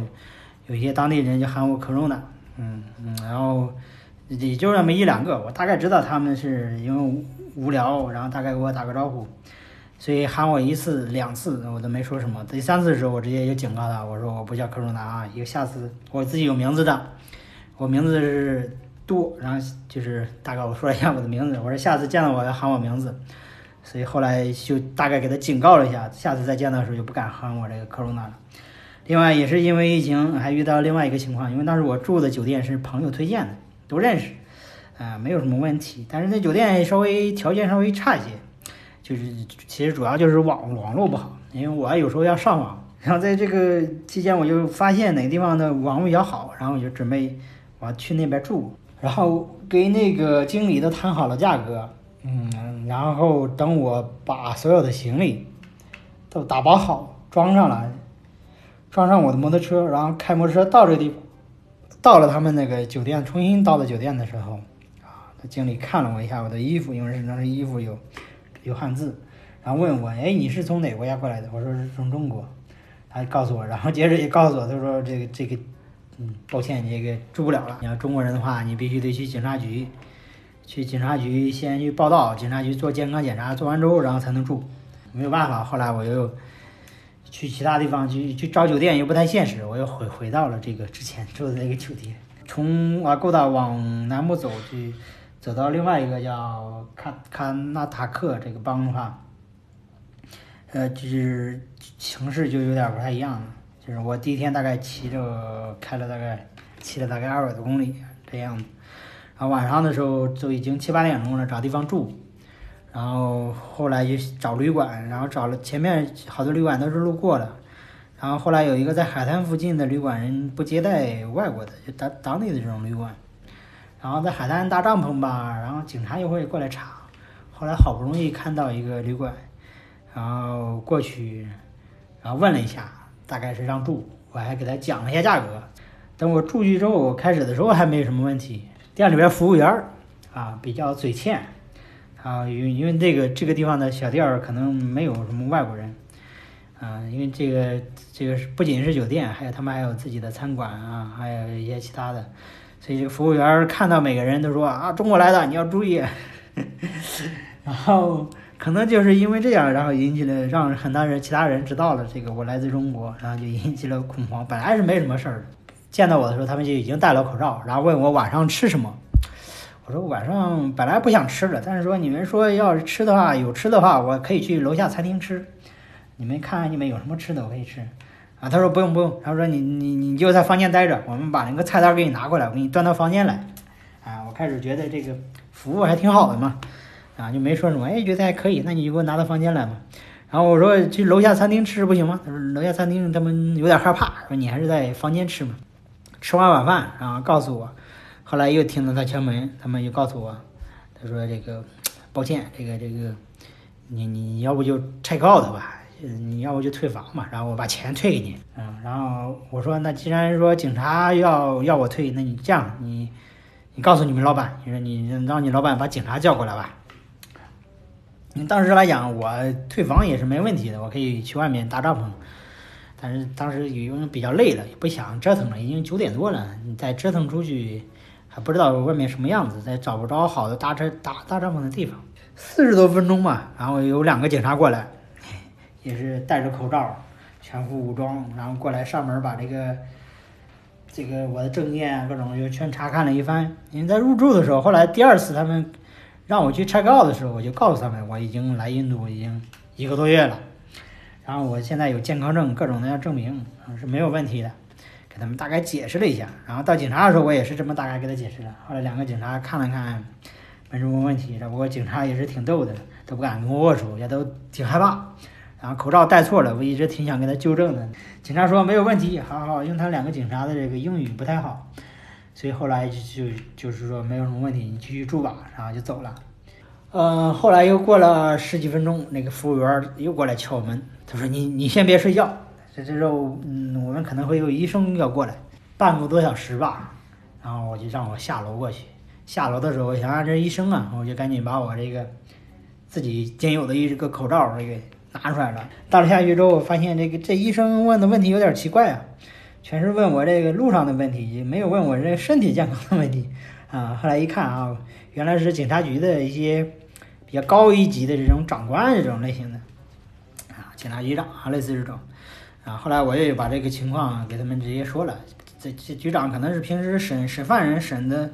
有些当地人就喊我 Corona，嗯嗯，然后也就那么一两个，我大概知道他们是因为无聊，然后大概给我打个招呼，所以喊我一次两次我都没说什么。第三次的时候，我直接就警告他，我说我不叫 Corona 啊，一个下次我自己有名字的，我名字是。杜，然后就是大概我说了一下我的名字，我说下次见到我要喊我名字，所以后来就大概给他警告了一下，下次再见到的时候就不敢喊我这个科罗娜了。另外也是因为疫情，还遇到另外一个情况，因为当时我住的酒店是朋友推荐的，都认识，啊，没有什么问题。但是那酒店稍微条件稍微差一些，就是其实主要就是网网络不好，因为我有时候要上网，然后在这个期间我就发现哪个地方的网络比较好，然后我就准备我去那边住。然后跟那个经理都谈好了价格，嗯，然后等我把所有的行李都打包好装上了，装上我的摩托车，然后开摩托车到这个地方，到了他们那个酒店，重新到了酒店的时候，啊，那经理看了我一下我的衣服，因为身上的衣服有有汉字，然后问我，哎，你是从哪个国家过来的？我说是从中国，他告诉我，然后接着也告诉我，他说这个这个。嗯，抱歉，你这个住不了了。你要中国人的话，你必须得去警察局，去警察局先去报到，警察局做健康检查，做完之后然后才能住。没有办法，后来我又去其他地方去去找酒店，又不太现实，我又回回到了这个之前住的那个酒店。从瓦古达往南部走，去走到另外一个叫卡卡纳塔克这个邦的话，呃，就是形势就有点不太一样了。就是我第一天大概骑着开了大概骑了大概二百多公里这样子，然后晚上的时候就已经七八点钟了，找地方住，然后后来就找旅馆，然后找了前面好多旅馆都是路过的，然后后来有一个在海滩附近的旅馆，人不接待外国的，就当当地的这种旅馆，然后在海滩搭帐篷吧，然后警察又会过来查，后来好不容易看到一个旅馆，然后过去，然后问了一下。大概是让住，我还给他讲了一下价格。等我住去之后，开始的时候还没什么问题。店里边服务员啊比较嘴欠，啊，因为因为这个这个地方的小店儿可能没有什么外国人，啊，因为这个这个不仅是酒店，还有他们还有自己的餐馆啊，还有一些其他的，所以这个服务员看到每个人都说啊，中国来的你要注意，然后。可能就是因为这样，然后引起了让很多人、其他人知道了这个我来自中国，然后就引起了恐慌。本来是没什么事儿，见到我的时候，他们就已经戴了口罩，然后问我晚上吃什么。我说晚上本来不想吃的，但是说你们说要是吃的话，有吃的话，我可以去楼下餐厅吃。你们看看你们有什么吃的，我可以吃。啊，他说不用不用，他说你你你就在房间待着，我们把那个菜单给你拿过来，我给你端到房间来。啊，我开始觉得这个服务还挺好的嘛。啊，就没说什么，哎，觉得还可以，那你就给我拿到房间来嘛。然后我说去楼下餐厅吃不行吗？他说楼下餐厅他们有点害怕，说你还是在房间吃嘛。吃完晚饭，然后告诉我，后来又听到他敲门，他们就告诉我，他说这个抱歉，这个这个，你你要不就 check out 吧，你要不就退房嘛，然后我把钱退给你。嗯，然后我说那既然说警察要要我退，那你这样，你你告诉你们老板，你说你让你老板把警察叫过来吧。你当时来讲，我退房也是没问题的，我可以去外面搭帐篷。但是当时因为比较累了，也不想折腾了，已经九点多了，你再折腾出去，不知道外面什么样子，再找不着好的搭车搭搭帐篷的地方。四十多分钟吧，然后有两个警察过来，也是戴着口罩，全副武装，然后过来上门把这个这个我的证件啊各种就全查看了一番。因为在入住的时候，后来第二次他们让我去 check out 的时候，我就告诉他们我已经来印度已经一个多月了，然后我现在有健康证各种的要证明是没有问题的，给他们大概解释了一下。然后到警察的时候，我也是这么大概给他解释的。后来两个警察看了看，没什么问题。只不过警察也是挺逗的，都不敢跟我握手，也都挺害怕。然后口罩戴错了，我一直挺想给他纠正的。警察说没有问题，好好。因为他两个警察的这个英语不太好，所以后来就就就是说没有什么问题，你继续住吧，然后就走了。嗯，后来又过了十几分钟，那个服务员又过来敲门，他说：“你你先别睡觉，这这候嗯，我们可能会有医生要过来，半个多小时吧。”然后我就让我下楼过去。下楼的时候，我想啊这医生啊，我就赶紧把我这个自己仅有的一个口罩给。拿出来了，到了下去之后，我发现这个这医生问的问题有点奇怪啊，全是问我这个路上的问题，也没有问我这身体健康的问题啊。后来一看啊，原来是警察局的一些比较高一级的这种长官这种类型的啊，警察局长啊，类似这种啊。后来我也把这个情况给他们直接说了，这这局长可能是平时审审犯人审的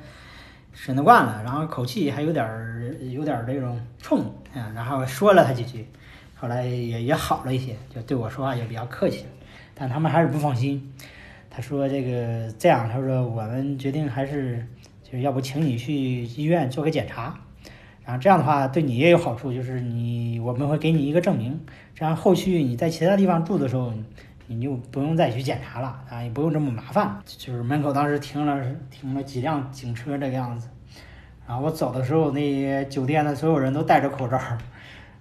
审的惯了，然后口气还有点儿有点儿这种冲啊，然后说了他几句。后来也也好了一些，就对我说话也比较客气，但他们还是不放心。他说：“这个这样，他说我们决定还是就是要不请你去医院做个检查，然后这样的话对你也有好处，就是你我们会给你一个证明，这样后续你在其他地方住的时候，你就不用再去检查了啊，也不用这么麻烦。就是门口当时停了停了几辆警车这个样子，然后我走的时候，那酒店的所有人都戴着口罩。”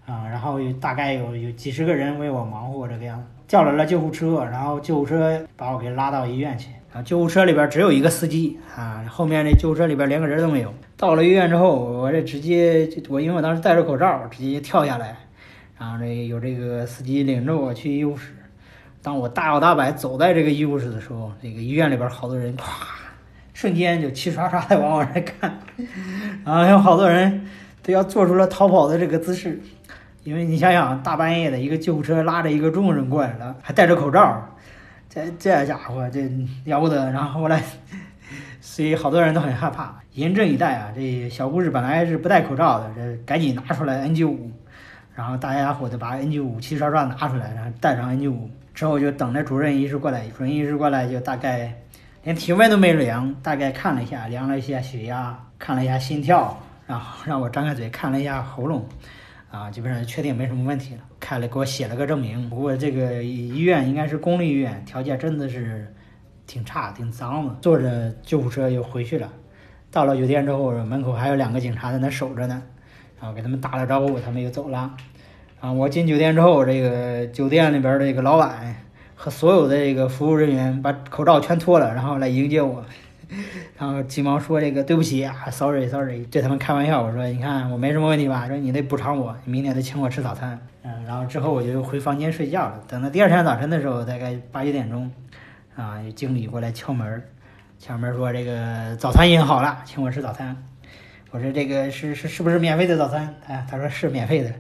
啊，然后有大概有有几十个人为我忙活这个样子，叫来了救护车，然后救护车把我给拉到医院去。然后救护车里边只有一个司机啊，后面那救护车里边连个人都没有。到了医院之后，我这直接我因为我当时戴着口罩，直接跳下来，然后这有这个司机领着我去医务室。当我大摇大摆走在这个医务室的时候，这个医院里边好多人，咵，瞬间就齐刷刷的往我这看，然后有好多人都要做出了逃跑的这个姿势。因为你想想，大半夜的一个救护车拉着一个重人过来了，还戴着口罩，这这家伙这了不得。然后后来，所以好多人都很害怕，严阵以待啊。这小护士本来是不戴口罩的，这赶紧拿出来 N95，然后大家伙都把 N95 齐刷刷拿出来，然后戴上 N95 之后就等着主任医师过来。主任医师过来就大概连体温都没量，大概看了一下，量了一下血压，看了一下心跳，然后让我张开嘴看了一下喉咙。啊，基本上确定没什么问题了，开了给我写了个证明。不过这个医院应该是公立医院，条件真的是挺差、挺脏的。坐着救护车又回去了。到了酒店之后，门口还有两个警察在那守着呢，然后给他们打了招呼，他们又走了。啊，我进酒店之后，这个酒店里边的这个老板和所有的这个服务人员把口罩全脱了，然后来迎接我。然后急忙说：“这个对不起啊，sorry sorry，对他们开玩笑。我说你看我没什么问题吧？说你得补偿我，你明天得请我吃早餐。嗯，然后之后我就回房间睡觉了。等到第二天早晨的时候，大概八九点钟，啊，经理过来敲门，敲门说这个早餐已经好了，请我吃早餐。我说这个是是是不是免费的早餐？啊，他说是免费的。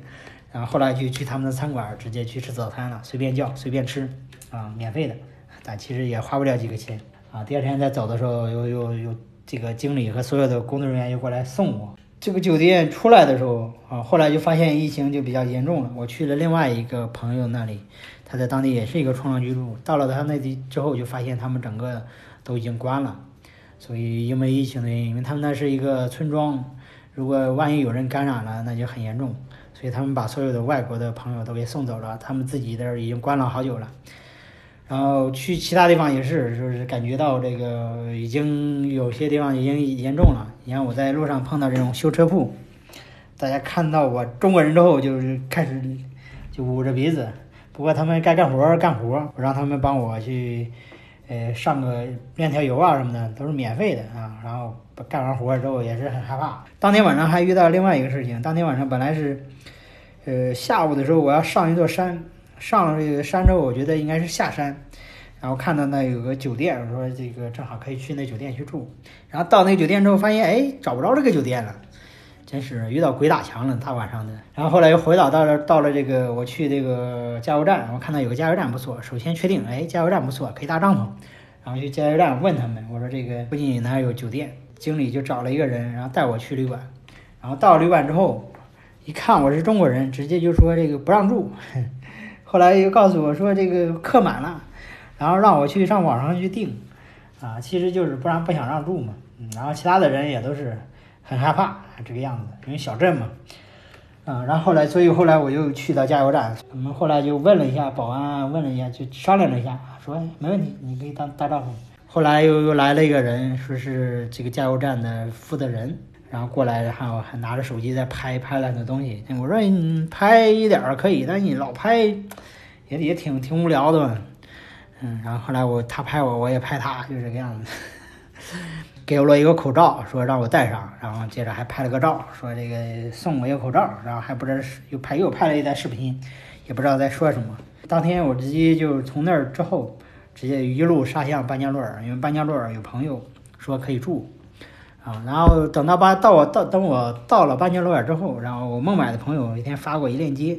然后后来就去他们的餐馆直接去吃早餐了，随便叫随便吃，啊，免费的，但其实也花不了几个钱。啊，第二天再走的时候，又又又这个经理和所有的工作人员又过来送我。这个酒店出来的时候，啊，后来就发现疫情就比较严重了。我去了另外一个朋友那里，他在当地也是一个创伤居住。到了他那里之后，就发现他们整个都已经关了。所以因为疫情的原因，因为他们那是一个村庄，如果万一有人感染了，那就很严重。所以他们把所有的外国的朋友都给送走了，他们自己的已经关了好久了。然后去其他地方也是，就是感觉到这个已经有些地方已经严重了。你看我在路上碰到这种修车铺，大家看到我中国人之后，就是开始就捂着鼻子。不过他们该干活干活，我让他们帮我去，呃，上个面条油啊什么的，都是免费的啊。然后干完活之后也是很害怕。当天晚上还遇到另外一个事情，当天晚上本来是，呃，下午的时候我要上一座山。上了这个山之后，我觉得应该是下山，然后看到那有个酒店，我说这个正好可以去那酒店去住。然后到那酒店之后，发现哎找不着这个酒店了，真是遇到鬼打墙了，大晚上的。然后后来又回到到了到了这个我去这个加油站，我看到有个加油站不错，首先确定哎加油站不错，可以搭帐篷。然后去加油站问他们，我说这个附近哪有酒店？经理就找了一个人，然后带我去旅馆。然后到了旅馆之后，一看我是中国人，直接就说这个不让住。后来又告诉我说这个客满了，然后让我去上网上去订。啊，其实就是不然不想让住嘛。然后其他的人也都是很害怕这个样子，因为小镇嘛。啊，然后后来，所以后来我又去到加油站，我们后来就问了一下保安，问了一下，就商量了一下，说没问题，你可以打打招呼。后来又又来了一个人，说是这个加油站的负责人，然后过来，还有还拿着手机在拍拍了很多东西。我说你拍一点儿可以，但是你老拍也也挺挺无聊的嘛。嗯，然后后来我他拍我，我也拍他，就这个样子。给我了一个口罩，说让我戴上，然后接着还拍了个照，说这个送我一个口罩，然后还不知道又拍又拍了一段视频，也不知道在说什么。当天我直接就从那儿之后，直接一路杀向班加罗尔，因为班加罗尔有朋友说可以住，啊，然后等到八到我到等我到了班加罗尔之后，然后我孟买的朋友一天发过一链接，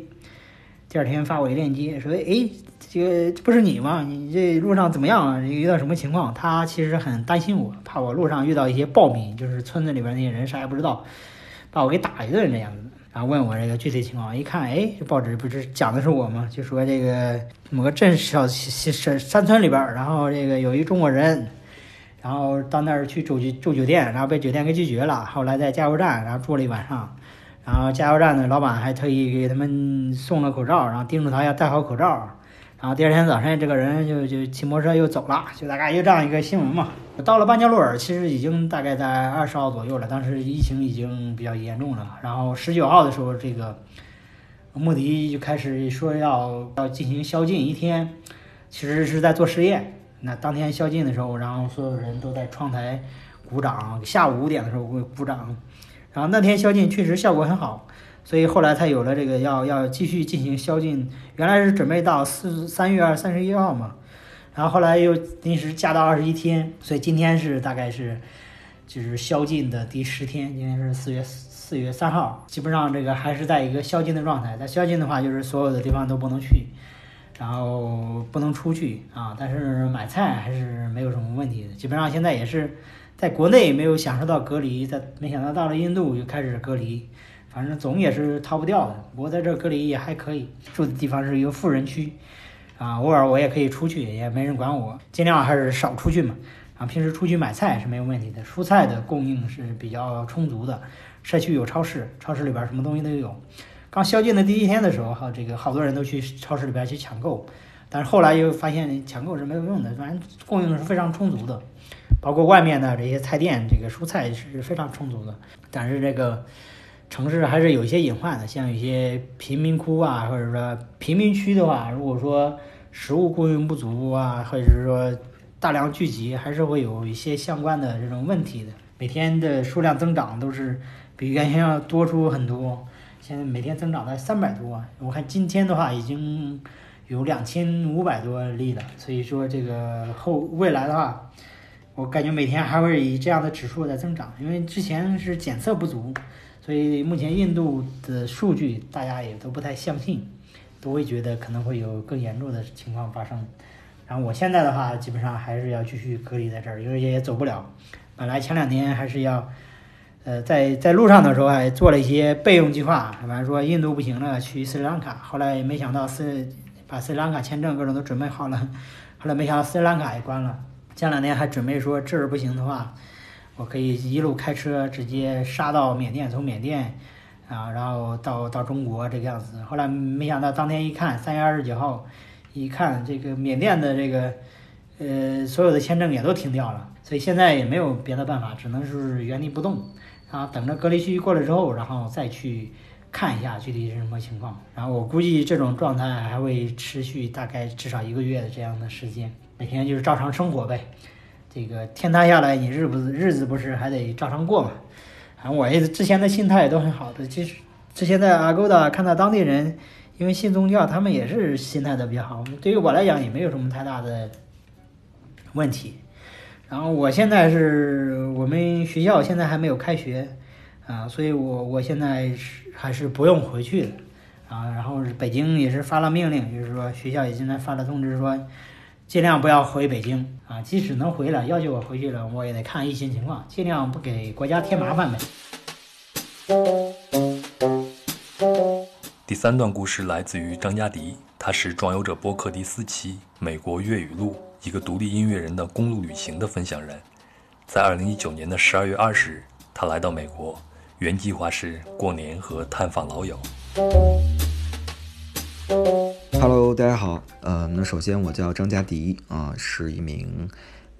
第二天发过一链接，说哎。这个不是你吗？你这路上怎么样？遇到什么情况？他其实很担心我，怕我路上遇到一些暴民，就是村子里边那些人啥也不知道，把我给打一顿这样子。然后问我这个具体情况，一看，哎，这报纸不是讲的是我吗？就说这个某个镇小山山村里边，然后这个有一中国人，然后到那儿去住住酒店，然后被酒店给拒绝了。后来在加油站，然后住了一晚上，然后加油站的老板还特意给他们送了口罩，然后叮嘱他要戴好口罩。然后第二天早晨，这个人就就骑摩托车又走了，就大概就这样一个新闻嘛。到了班加罗尔，其实已经大概在二十号左右了，当时疫情已经比较严重了。然后十九号的时候，这个穆迪就开始说要要进行宵禁一天，其实是在做实验。那当天宵禁的时候，然后所有人都在窗台鼓掌，下午五点的时候会鼓掌。然后那天宵禁确实效果很好。所以后来才有了这个要要继续进行宵禁，原来是准备到四三月二三十一号嘛，然后后来又临时加到二十一天，所以今天是大概是就是宵禁的第十天，今天是四月四月三号，基本上这个还是在一个宵禁的状态。在宵禁的话，就是所有的地方都不能去，然后不能出去啊，但是买菜还是没有什么问题的。基本上现在也是在国内没有享受到隔离，在没想到到了印度就开始隔离。反正总也是逃不掉的。不过在这隔离也还可以，住的地方是一个富人区，啊，偶尔我也可以出去，也没人管我，尽量还是少出去嘛。啊，平时出去买菜是没有问题的，蔬菜的供应是比较充足的，社区有超市，超市里边什么东西都有。刚宵禁的第一天的时候，哈，这个好多人都去超市里边去抢购，但是后来又发现抢购是没有用的，反正供应是非常充足的，包括外面的这些菜店，这个蔬菜是非常充足的，但是这个。城市还是有一些隐患的，像有些贫民窟啊，或者说贫民区的话，如果说食物供应不足啊，或者是说大量聚集，还是会有一些相关的这种问题的。每天的数量增长都是比原先要多出很多，现在每天增长在三百多，我看今天的话已经有两千五百多例了。所以说这个后未来的话，我感觉每天还会以这样的指数在增长，因为之前是检测不足。所以目前印度的数据大家也都不太相信，都会觉得可能会有更严重的情况发生。然后我现在的话，基本上还是要继续隔离在这儿，因为也走不了。本来前两天还是要，呃，在在路上的时候还做了一些备用计划，反正说印度不行了去斯里兰卡，后来没想到斯把斯里兰卡签证各种都准备好了，后来没想到斯里兰卡也关了。前两天还准备说这儿不行的话。我可以一路开车直接杀到缅甸，从缅甸啊，然后到到中国这个样子。后来没想到当天一看，三月二十九号一看，这个缅甸的这个呃所有的签证也都停掉了，所以现在也没有别的办法，只能是原地不动，啊等着隔离区过了之后，然后再去看一下具体是什么情况。然后我估计这种状态还会持续大概至少一个月的这样的时间，每天就是照常生活呗。这个天塌下来，你日不日子不是还得照常过嘛？反正，我也之前的心态也都很好的。其实之前在阿勾达看到当地人，因为信宗教，他们也是心态都比较好。对于我来讲，也没有什么太大的问题。然后我现在是我们学校现在还没有开学啊，所以我我现在是还是不用回去的啊。然后北京也是发了命令，就是说学校也现在发了通知说。尽量不要回北京啊，即使能回来，要求我回去了，我也得看疫情情况，尽量不给国家添麻烦呗。第三段故事来自于张嘉迪，他是壮游者播客第四期《美国粤语录》一个独立音乐人的公路旅行的分享人。在二零一九年的十二月二十日，他来到美国，原计划是过年和探访老友。Hello，大家好。呃，那首先我叫张嘉迪啊，是一名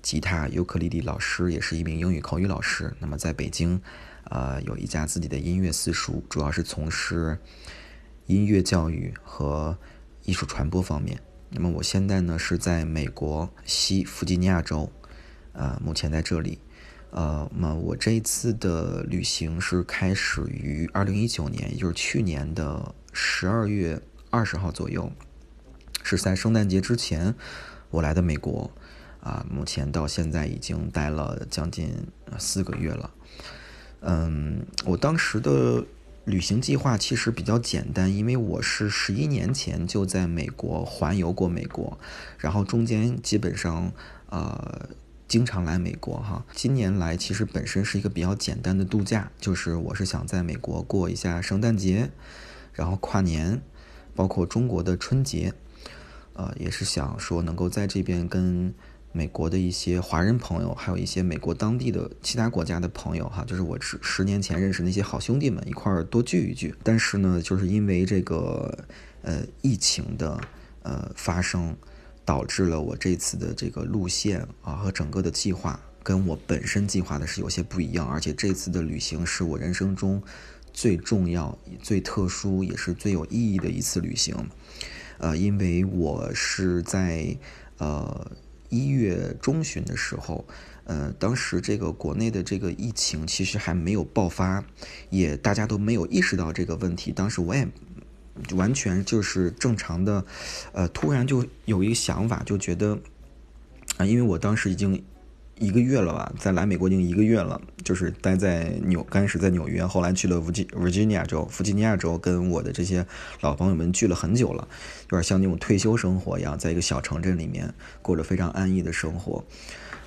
吉他、尤克里里老师，也是一名英语口语老师。那么在北京，呃，有一家自己的音乐私塾，主要是从事音乐教育和艺术传播方面。那么我现在呢是在美国西弗吉尼亚州，呃，目前在这里。呃，那我这一次的旅行是开始于二零一九年，也就是去年的十二月二十号左右，是在圣诞节之前我来的美国。啊，目前到现在已经待了将近四个月了。嗯，我当时的旅行计划其实比较简单，因为我是十一年前就在美国环游过美国，然后中间基本上呃。经常来美国哈，今年来其实本身是一个比较简单的度假，就是我是想在美国过一下圣诞节，然后跨年，包括中国的春节，呃，也是想说能够在这边跟美国的一些华人朋友，还有一些美国当地的其他国家的朋友哈，就是我十十年前认识那些好兄弟们一块儿多聚一聚。但是呢，就是因为这个呃疫情的呃发生。导致了我这次的这个路线啊和整个的计划跟我本身计划的是有些不一样，而且这次的旅行是我人生中最重要、最特殊也是最有意义的一次旅行。呃，因为我是在呃一月中旬的时候，呃，当时这个国内的这个疫情其实还没有爆发，也大家都没有意识到这个问题。当时我也。完全就是正常的，呃，突然就有一个想法，就觉得啊，因为我当时已经一个月了吧，在来美国已经一个月了，就是待在纽，刚开始在纽约，后来去了弗吉弗吉尼亚州，弗吉尼亚州跟我的这些老朋友们聚了很久了，有点像那种退休生活一样，在一个小城镇里面过着非常安逸的生活，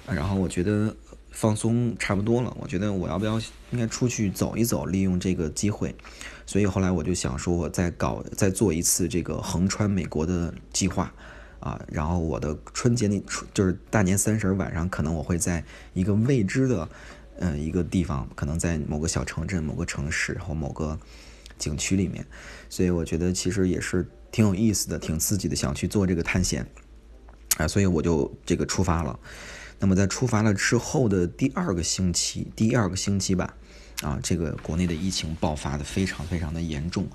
然后我觉得放松差不多了，我觉得我要不要应该出去走一走，利用这个机会。所以后来我就想说，我再搞再做一次这个横穿美国的计划，啊，然后我的春节那就是大年三十晚上，可能我会在一个未知的，嗯，一个地方，可能在某个小城镇、某个城市或某个景区里面。所以我觉得其实也是挺有意思的、挺刺激的，想去做这个探险，啊，所以我就这个出发了。那么在出发了之后的第二个星期，第二个星期吧。啊，这个国内的疫情爆发的非常非常的严重，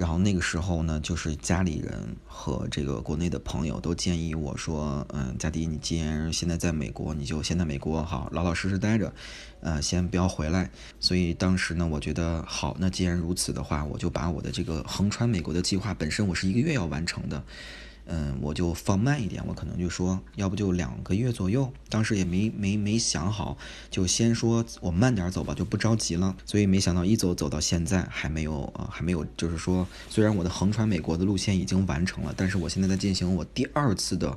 然后那个时候呢，就是家里人和这个国内的朋友都建议我说，嗯，佳迪，你既然现在在美国，你就先在美国好老老实实待着，呃，先不要回来。所以当时呢，我觉得好，那既然如此的话，我就把我的这个横穿美国的计划，本身我是一个月要完成的。嗯，我就放慢一点，我可能就说，要不就两个月左右。当时也没没没想好，就先说我慢点走吧，就不着急了。所以没想到一走走到现在还没有啊，还没有，就是说，虽然我的横穿美国的路线已经完成了，但是我现在在进行我第二次的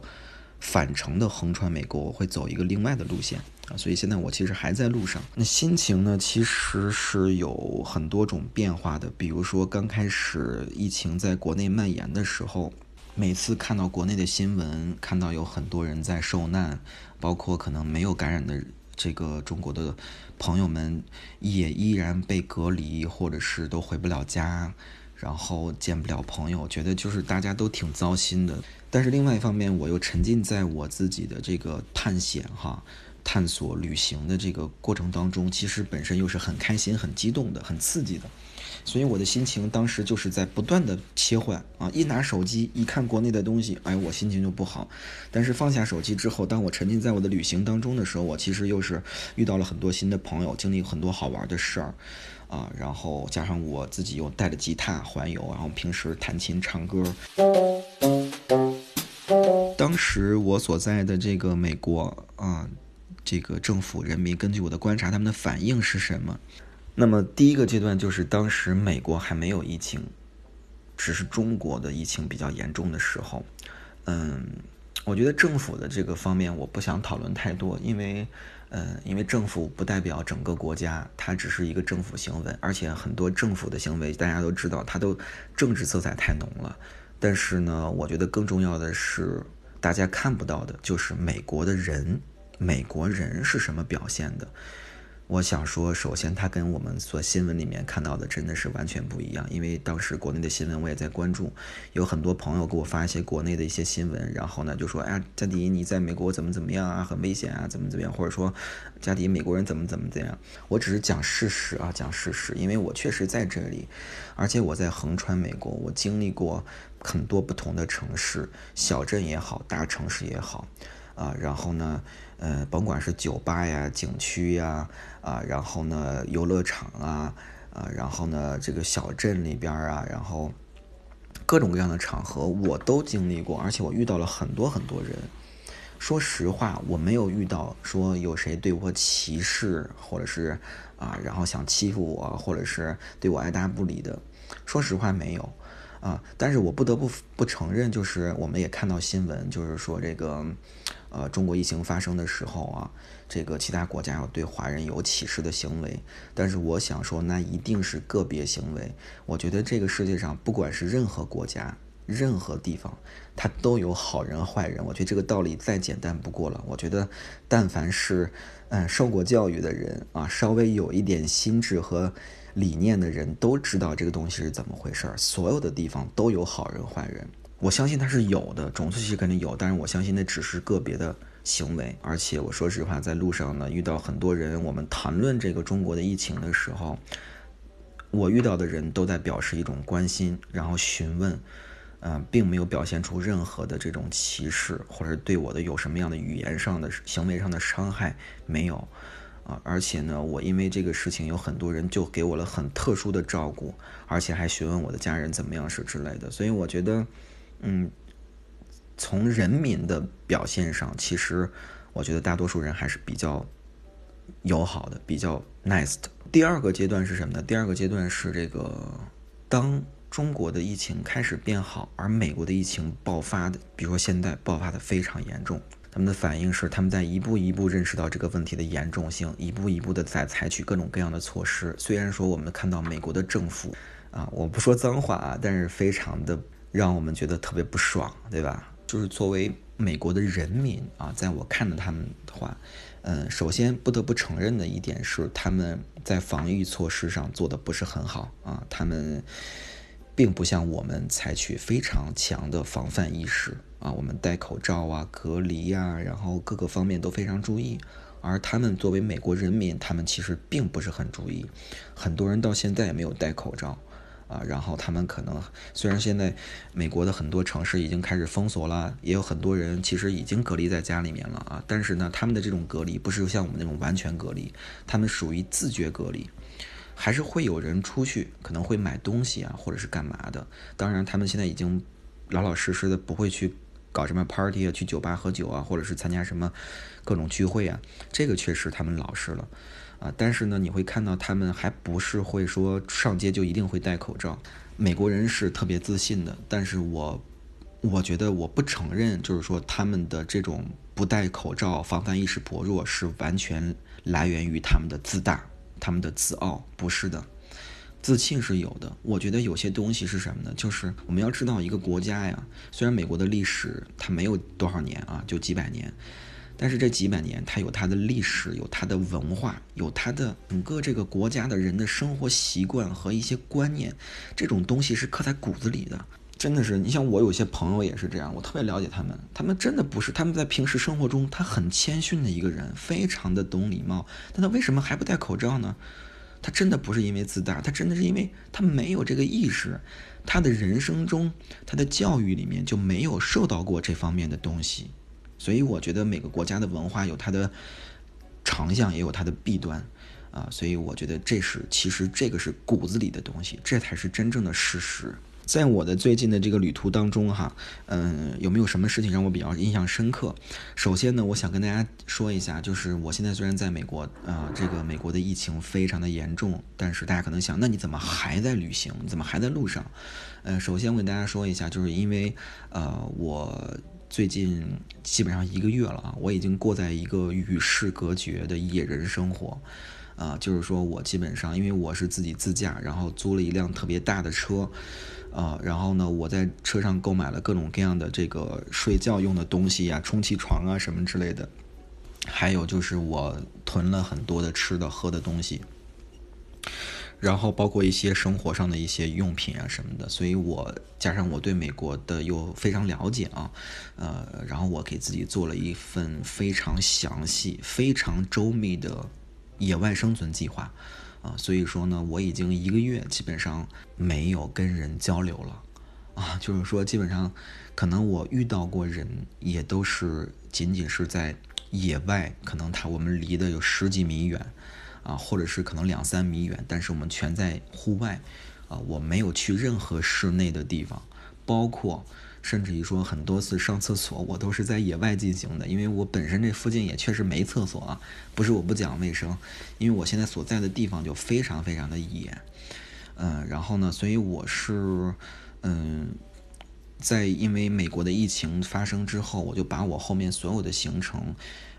返程的横穿美国，我会走一个另外的路线啊。所以现在我其实还在路上。那心情呢，其实是有很多种变化的。比如说刚开始疫情在国内蔓延的时候。每次看到国内的新闻，看到有很多人在受难，包括可能没有感染的这个中国的朋友们，也依然被隔离，或者是都回不了家，然后见不了朋友，觉得就是大家都挺糟心的。但是另外一方面，我又沉浸在我自己的这个探险哈、探索旅行的这个过程当中，其实本身又是很开心、很激动的、很刺激的。所以我的心情当时就是在不断的切换啊，一拿手机一看国内的东西，哎，我心情就不好。但是放下手机之后，当我沉浸在我的旅行当中的时候，我其实又是遇到了很多新的朋友，经历很多好玩的事儿，啊，然后加上我自己又带着吉他环游，然后平时弹琴唱歌。当时我所在的这个美国啊，这个政府人民根据我的观察，他们的反应是什么？那么第一个阶段就是当时美国还没有疫情，只是中国的疫情比较严重的时候，嗯，我觉得政府的这个方面我不想讨论太多，因为，呃，因为政府不代表整个国家，它只是一个政府行为，而且很多政府的行为大家都知道，它都政治色彩太浓了。但是呢，我觉得更重要的是，大家看不到的就是美国的人，美国人是什么表现的。我想说，首先，他跟我们所新闻里面看到的真的是完全不一样。因为当时国内的新闻我也在关注，有很多朋友给我发一些国内的一些新闻，然后呢就说：“哎呀，加迪，你在美国怎么怎么样啊？很危险啊，怎么怎么样？”或者说：“加迪，美国人怎么怎么怎样？”我只是讲事实啊，讲事实，因为我确实在这里，而且我在横穿美国，我经历过很多不同的城市、小镇也好，大城市也好，啊，然后呢。呃，甭管是酒吧呀、景区呀，啊，然后呢，游乐场啊，啊，然后呢，这个小镇里边啊，然后各种各样的场合我都经历过，而且我遇到了很多很多人。说实话，我没有遇到说有谁对我歧视，或者是啊，然后想欺负我，或者是对我爱答不理的。说实话，没有啊。但是我不得不不承认，就是我们也看到新闻，就是说这个。呃，中国疫情发生的时候啊，这个其他国家要对华人有歧视的行为，但是我想说，那一定是个别行为。我觉得这个世界上，不管是任何国家、任何地方，它都有好人坏人。我觉得这个道理再简单不过了。我觉得，但凡是嗯受过教育的人啊，稍微有一点心智和理念的人，都知道这个东西是怎么回事儿。所有的地方都有好人坏人。我相信它是有的，种族歧视肯定有，但是我相信那只是个别的行为。而且我说实话，在路上呢遇到很多人，我们谈论这个中国的疫情的时候，我遇到的人都在表示一种关心，然后询问，嗯，并没有表现出任何的这种歧视，或者对我的有什么样的语言上的、行为上的伤害没有，啊，而且呢，我因为这个事情有很多人就给我了很特殊的照顾，而且还询问我的家人怎么样是之类的，所以我觉得。嗯，从人民的表现上，其实我觉得大多数人还是比较友好的，比较 nice 的。第二个阶段是什么呢？第二个阶段是这个，当中国的疫情开始变好，而美国的疫情爆发的，比如说现在爆发的非常严重，他们的反应是他们在一步一步认识到这个问题的严重性，一步一步的在采取各种各样的措施。虽然说我们看到美国的政府啊，我不说脏话啊，但是非常的。让我们觉得特别不爽，对吧？就是作为美国的人民啊，在我看着他们的话，嗯，首先不得不承认的一点是，他们在防御措施上做的不是很好啊。他们并不像我们采取非常强的防范意识啊，我们戴口罩啊、隔离呀，然后各个方面都非常注意。而他们作为美国人民，他们其实并不是很注意，很多人到现在也没有戴口罩。啊，然后他们可能虽然现在美国的很多城市已经开始封锁了，也有很多人其实已经隔离在家里面了啊，但是呢，他们的这种隔离不是像我们那种完全隔离，他们属于自觉隔离，还是会有人出去，可能会买东西啊，或者是干嘛的。当然，他们现在已经老老实实的不会去搞什么 party 啊，去酒吧喝酒啊，或者是参加什么各种聚会啊，这个确实他们老实了。啊，但是呢，你会看到他们还不是会说上街就一定会戴口罩。美国人是特别自信的，但是我，我觉得我不承认，就是说他们的这种不戴口罩、防范意识薄弱是完全来源于他们的自大、他们的自傲，不是的，自信是有的。我觉得有些东西是什么呢？就是我们要知道一个国家呀，虽然美国的历史它没有多少年啊，就几百年。但是这几百年，它有它的历史，有它的文化，有它的整个这个国家的人的生活习惯和一些观念，这种东西是刻在骨子里的。真的是，你像我有些朋友也是这样，我特别了解他们，他们真的不是他们在平时生活中他很谦逊的一个人，非常的懂礼貌，但他为什么还不戴口罩呢？他真的不是因为自大，他真的是因为他没有这个意识，他的人生中，他的教育里面就没有受到过这方面的东西。所以我觉得每个国家的文化有它的长项，也有它的弊端，啊，所以我觉得这是其实这个是骨子里的东西，这才是真正的事实。在我的最近的这个旅途当中，哈，嗯，有没有什么事情让我比较印象深刻？首先呢，我想跟大家说一下，就是我现在虽然在美国，啊，这个美国的疫情非常的严重，但是大家可能想，那你怎么还在旅行？你怎么还在路上？呃，首先我跟大家说一下，就是因为，呃，我最近基本上一个月了啊，我已经过在一个与世隔绝的野人生活。啊，就是说我基本上，因为我是自己自驾，然后租了一辆特别大的车，啊，然后呢，我在车上购买了各种各样的这个睡觉用的东西呀，充气床啊什么之类的，还有就是我囤了很多的吃的喝的东西，然后包括一些生活上的一些用品啊什么的，所以我加上我对美国的又非常了解啊，呃，然后我给自己做了一份非常详细、非常周密的。野外生存计划，啊，所以说呢，我已经一个月基本上没有跟人交流了，啊，就是说基本上，可能我遇到过人也都是仅仅是在野外，可能他我们离的有十几米远，啊，或者是可能两三米远，但是我们全在户外，啊，我没有去任何室内的地方，包括。甚至于说很多次上厕所，我都是在野外进行的，因为我本身这附近也确实没厕所啊，不是我不讲卫生，因为我现在所在的地方就非常非常的野，嗯，然后呢，所以我是，嗯，在因为美国的疫情发生之后，我就把我后面所有的行程，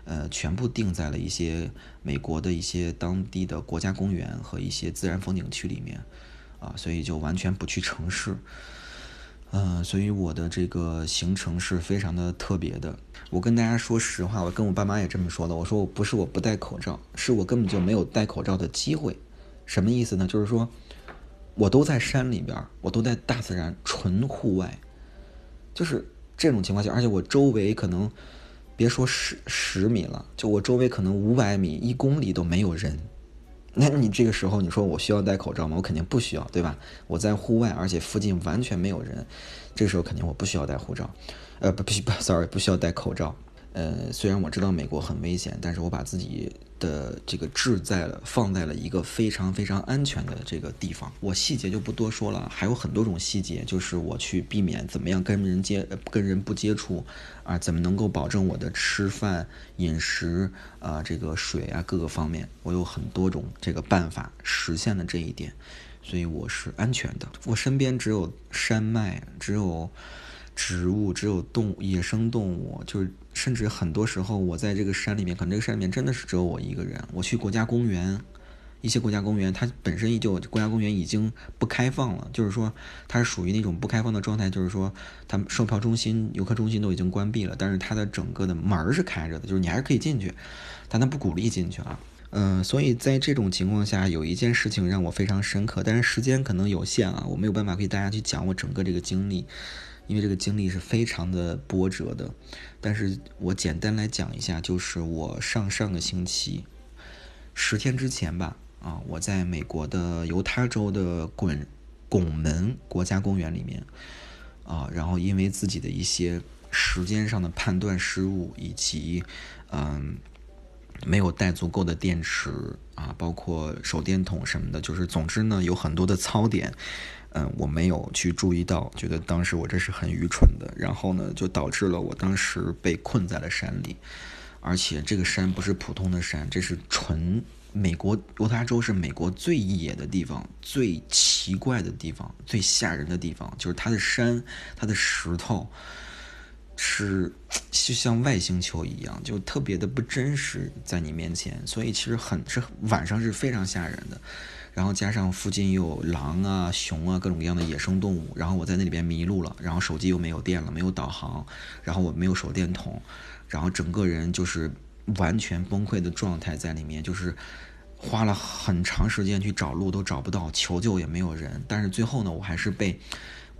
呃，全部定在了一些美国的一些当地的国家公园和一些自然风景区里面，啊，所以就完全不去城市。嗯，所以我的这个行程是非常的特别的。我跟大家说实话，我跟我爸妈也这么说的。我说我不是我不戴口罩，是我根本就没有戴口罩的机会。什么意思呢？就是说，我都在山里边，我都在大自然纯户外，就是这种情况下，而且我周围可能别说十十米了，就我周围可能五百米、一公里都没有人。那你这个时候你说我需要戴口罩吗？我肯定不需要，对吧？我在户外，而且附近完全没有人，这时候肯定我不需要戴护照，呃，不不不，sorry，不需要戴口罩。呃，虽然我知道美国很危险，但是我把自己的这个置在了放在了一个非常非常安全的这个地方。我细节就不多说了，还有很多种细节，就是我去避免怎么样跟人接跟人不接触，啊，怎么能够保证我的吃饭饮食啊，这个水啊各个方面，我有很多种这个办法实现了这一点，所以我是安全的。我身边只有山脉，只有。植物只有动野生动物，就是甚至很多时候我在这个山里面，可能这个山里面真的是只有我一个人。我去国家公园，一些国家公园它本身就国家公园已经不开放了，就是说它是属于那种不开放的状态，就是说它售票中心、游客中心都已经关闭了，但是它的整个的门是开着的，就是你还是可以进去，但它不鼓励进去啊。嗯，所以在这种情况下，有一件事情让我非常深刻，但是时间可能有限啊，我没有办法给大家去讲我整个这个经历。因为这个经历是非常的波折的，但是我简单来讲一下，就是我上上个星期，十天之前吧，啊，我在美国的犹他州的滚拱门国家公园里面，啊，然后因为自己的一些时间上的判断失误，以及嗯，没有带足够的电池啊，包括手电筒什么的，就是总之呢，有很多的槽点。嗯，我没有去注意到，觉得当时我这是很愚蠢的，然后呢，就导致了我当时被困在了山里，而且这个山不是普通的山，这是纯美国犹他州是美国最野的地方，最奇怪的地方，最吓人的地方，就是它的山，它的石头是就像外星球一样，就特别的不真实，在你面前，所以其实很是晚上是非常吓人的。然后加上附近有狼啊、熊啊各种各样的野生动物，然后我在那里边迷路了，然后手机又没有电了，没有导航，然后我没有手电筒，然后整个人就是完全崩溃的状态在里面，就是花了很长时间去找路都找不到，求救也没有人，但是最后呢，我还是被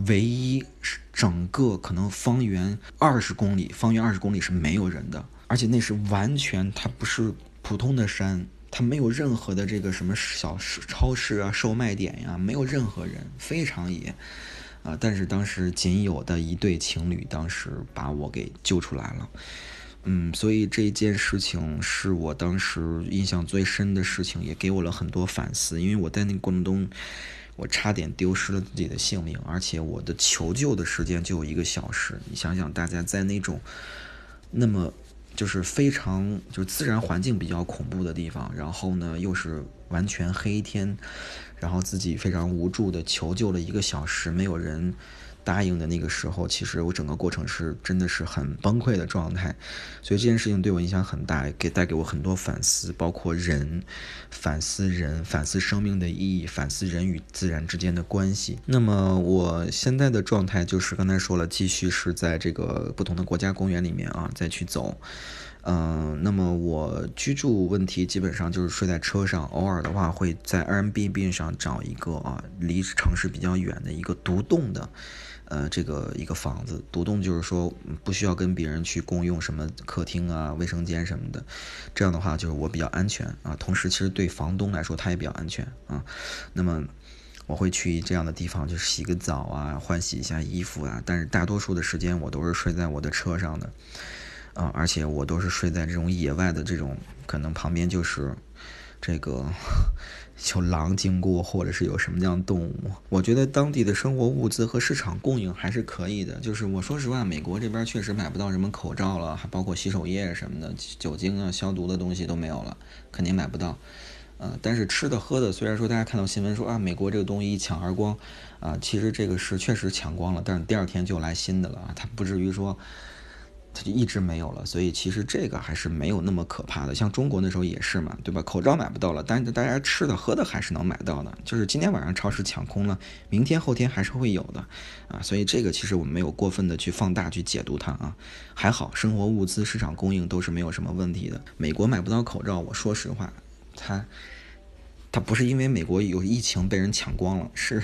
唯一整个可能方圆二十公里，方圆二十公里是没有人的，而且那是完全它不是普通的山。它没有任何的这个什么小超市啊、售卖点呀，没有任何人，非常野，啊！但是当时仅有的一对情侣，当时把我给救出来了，嗯，所以这件事情是我当时印象最深的事情，也给我了很多反思，因为我在那个过程中，我差点丢失了自己的性命，而且我的求救的时间就有一个小时。你想想，大家在那种那么就是非常就是自然环境比较恐怖的地方，然后呢又是完全黑天，然后自己非常无助的求救了一个小时，没有人。答应的那个时候，其实我整个过程是真的是很崩溃的状态，所以这件事情对我影响很大，给带给我很多反思，包括人，反思人，反思生命的意义，反思人与自然之间的关系。那么我现在的状态就是刚才说了，继续是在这个不同的国家公园里面啊再去走，嗯，那么我居住问题基本上就是睡在车上，偶尔的话会在 Airbnb 上找一个啊离城市比较远的一个独栋的。呃，这个一个房子独栋，就是说不需要跟别人去共用什么客厅啊、卫生间什么的，这样的话就是我比较安全啊。同时，其实对房东来说他也比较安全啊。那么我会去这样的地方，就是洗个澡啊，换洗一下衣服啊。但是大多数的时间我都是睡在我的车上的啊，而且我都是睡在这种野外的这种，可能旁边就是这个。有狼经过，或者是有什么样的动物？我觉得当地的生活物资和市场供应还是可以的。就是我说实话，美国这边确实买不到什么口罩了，还包括洗手液什么的，酒精啊、消毒的东西都没有了，肯定买不到。呃，但是吃的喝的，虽然说大家看到新闻说啊，美国这个东西一抢而光，啊，其实这个是确实抢光了，但是第二天就来新的了啊，它不至于说。它就一直没有了，所以其实这个还是没有那么可怕的。像中国那时候也是嘛，对吧？口罩买不到了，但是大家吃的喝的还是能买到的。就是今天晚上超市抢空了，明天后天还是会有的啊。所以这个其实我们没有过分的去放大去解读它啊。还好，生活物资市场供应都是没有什么问题的。美国买不到口罩，我说实话，它它不是因为美国有疫情被人抢光了，是。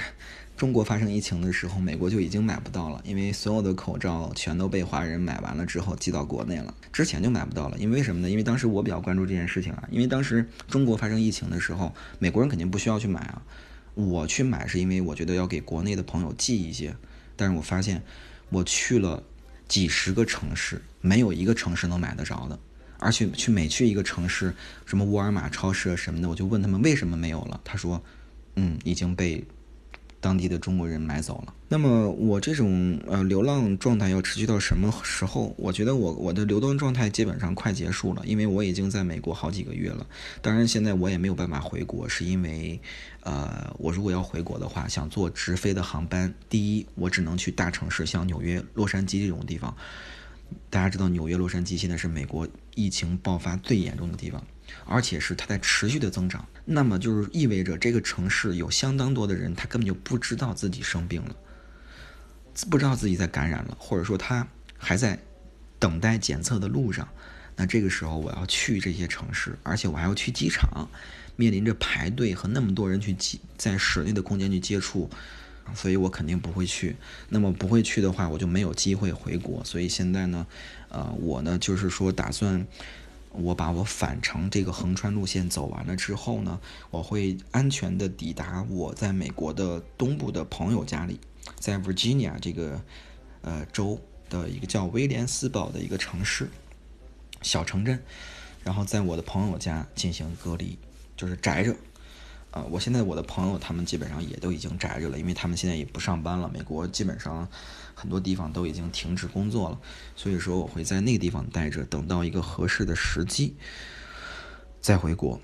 中国发生疫情的时候，美国就已经买不到了，因为所有的口罩全都被华人买完了之后寄到国内了。之前就买不到了，因为什么呢？因为当时我比较关注这件事情啊，因为当时中国发生疫情的时候，美国人肯定不需要去买啊。我去买是因为我觉得要给国内的朋友寄一些，但是我发现我去了几十个城市，没有一个城市能买得着的，而且去每去一个城市，什么沃尔玛超市啊什么的，我就问他们为什么没有了，他说，嗯，已经被。当地的中国人买走了。那么我这种呃流浪状态要持续到什么时候？我觉得我我的流浪状态基本上快结束了，因为我已经在美国好几个月了。当然现在我也没有办法回国，是因为，呃，我如果要回国的话，想坐直飞的航班，第一我只能去大城市，像纽约、洛杉矶这种地方。大家知道纽约、洛杉矶现在是美国疫情爆发最严重的地方。而且是它在持续的增长，那么就是意味着这个城市有相当多的人，他根本就不知道自己生病了，不知道自己在感染了，或者说他还在等待检测的路上。那这个时候我要去这些城市，而且我还要去机场，面临着排队和那么多人去接在室内的空间去接触，所以我肯定不会去。那么不会去的话，我就没有机会回国。所以现在呢，呃，我呢就是说打算。我把我返程这个横穿路线走完了之后呢，我会安全的抵达我在美国的东部的朋友家里，在 Virginia 这个呃州的一个叫威廉斯堡的一个城市小城镇，然后在我的朋友家进行隔离，就是宅着。啊，我现在我的朋友他们基本上也都已经宅着了，因为他们现在也不上班了。美国基本上很多地方都已经停止工作了，所以说我会在那个地方待着，等到一个合适的时机再回国。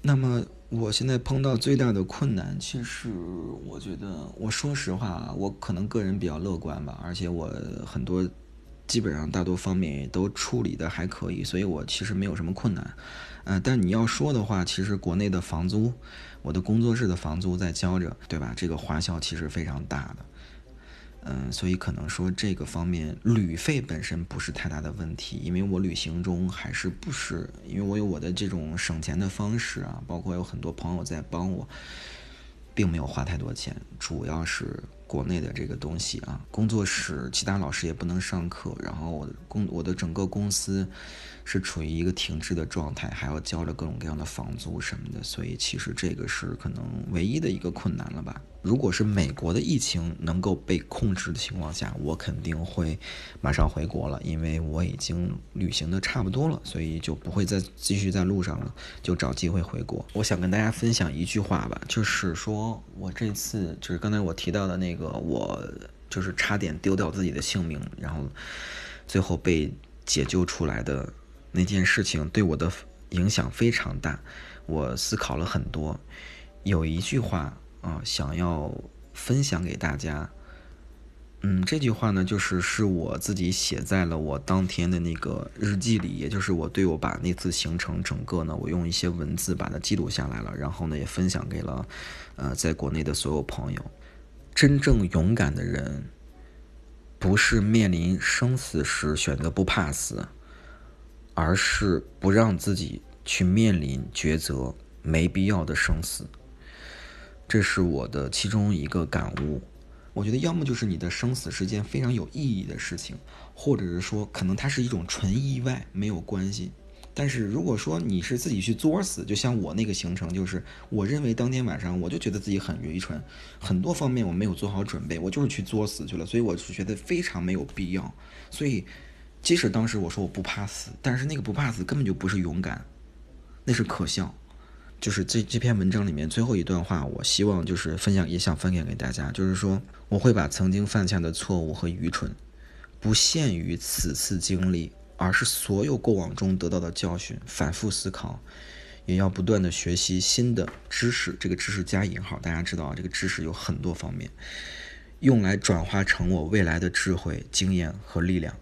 那么我现在碰到最大的困难，其实我觉得，我说实话，我可能个人比较乐观吧，而且我很多基本上大多方面也都处理的还可以，所以我其实没有什么困难。嗯，但你要说的话，其实国内的房租。我的工作室的房租在交着，对吧？这个花销其实非常大的，嗯，所以可能说这个方面旅费本身不是太大的问题，因为我旅行中还是不是，因为我有我的这种省钱的方式啊，包括有很多朋友在帮我，并没有花太多钱，主要是国内的这个东西啊，工作室其他老师也不能上课，然后我的公我的整个公司是处于一个停滞的状态，还要交着各种各样的房租什么的，所以其实这个是可能唯一的一个困难了吧。如果是美国的疫情能够被控制的情况下，我肯定会马上回国了，因为我已经旅行的差不多了，所以就不会再继续在路上了，就找机会回国。我想跟大家分享一句话吧，就是说我这次就是刚才我提到的那个，我就是差点丢掉自己的性命，然后最后被解救出来的那件事情，对我的影响非常大。我思考了很多，有一句话。啊，想要分享给大家。嗯，这句话呢，就是是我自己写在了我当天的那个日记里，也就是我对我把那次行程整个呢，我用一些文字把它记录下来了，然后呢，也分享给了呃在国内的所有朋友。真正勇敢的人，不是面临生死时选择不怕死，而是不让自己去面临抉择没必要的生死。这是我的其中一个感悟，我觉得要么就是你的生死是件非常有意义的事情，或者是说可能它是一种纯意外，没有关系。但是如果说你是自己去作死，就像我那个行程，就是我认为当天晚上我就觉得自己很愚蠢，很多方面我没有做好准备，我就是去作死去了，所以我是觉得非常没有必要。所以即使当时我说我不怕死，但是那个不怕死根本就不是勇敢，那是可笑。就是这这篇文章里面最后一段话，我希望就是分享，也想分享给大家。就是说，我会把曾经犯下的错误和愚蠢，不限于此次经历，而是所有过往中得到的教训，反复思考，也要不断的学习新的知识。这个知识加引号，大家知道啊，这个知识有很多方面，用来转化成我未来的智慧、经验和力量。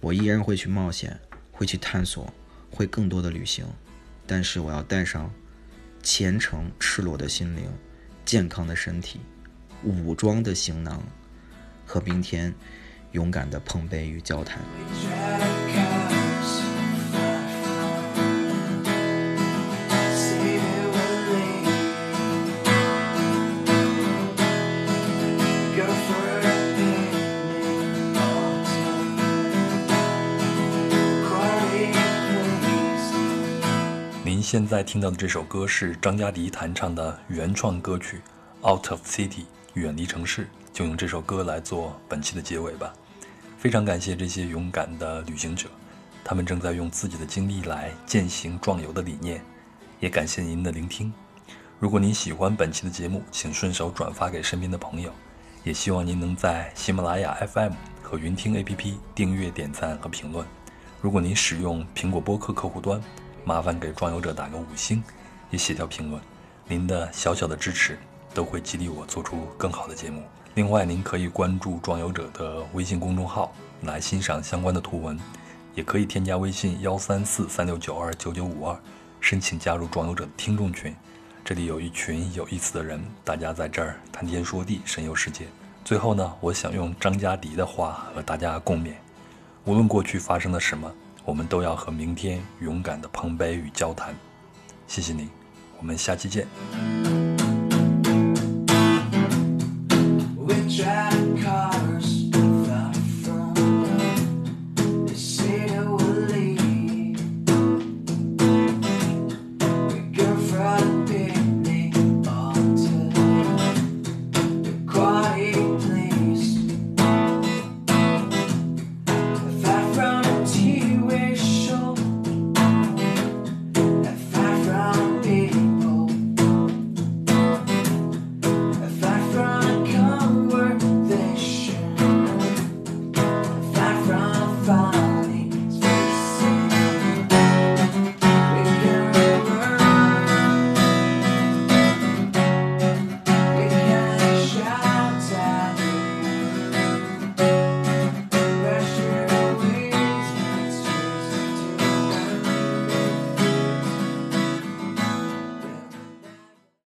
我依然会去冒险，会去探索，会更多的旅行，但是我要带上。虔诚、赤裸的心灵，健康的身体，武装的行囊，和明天勇敢的碰杯与交谈。现在听到的这首歌是张嘉迪弹唱的原创歌曲《Out of City》，远离城市，就用这首歌来做本期的结尾吧。非常感谢这些勇敢的旅行者，他们正在用自己的经历来践行壮游的理念。也感谢您的聆听。如果您喜欢本期的节目，请顺手转发给身边的朋友。也希望您能在喜马拉雅 FM 和云听 APP 订阅、点赞和评论。如果您使用苹果播客客户端，麻烦给壮游者打个五星，也写条评论。您的小小的支持都会激励我做出更好的节目。另外，您可以关注壮游者的微信公众号来欣赏相关的图文，也可以添加微信幺三四三六九二九九五二，申请加入壮游者的听众群。这里有一群有意思的人，大家在这儿谈天说地，神游世界。最后呢，我想用张嘉迪的话和大家共勉：无论过去发生了什么。我们都要和明天勇敢的碰杯与交谈。谢谢你，我们下期见。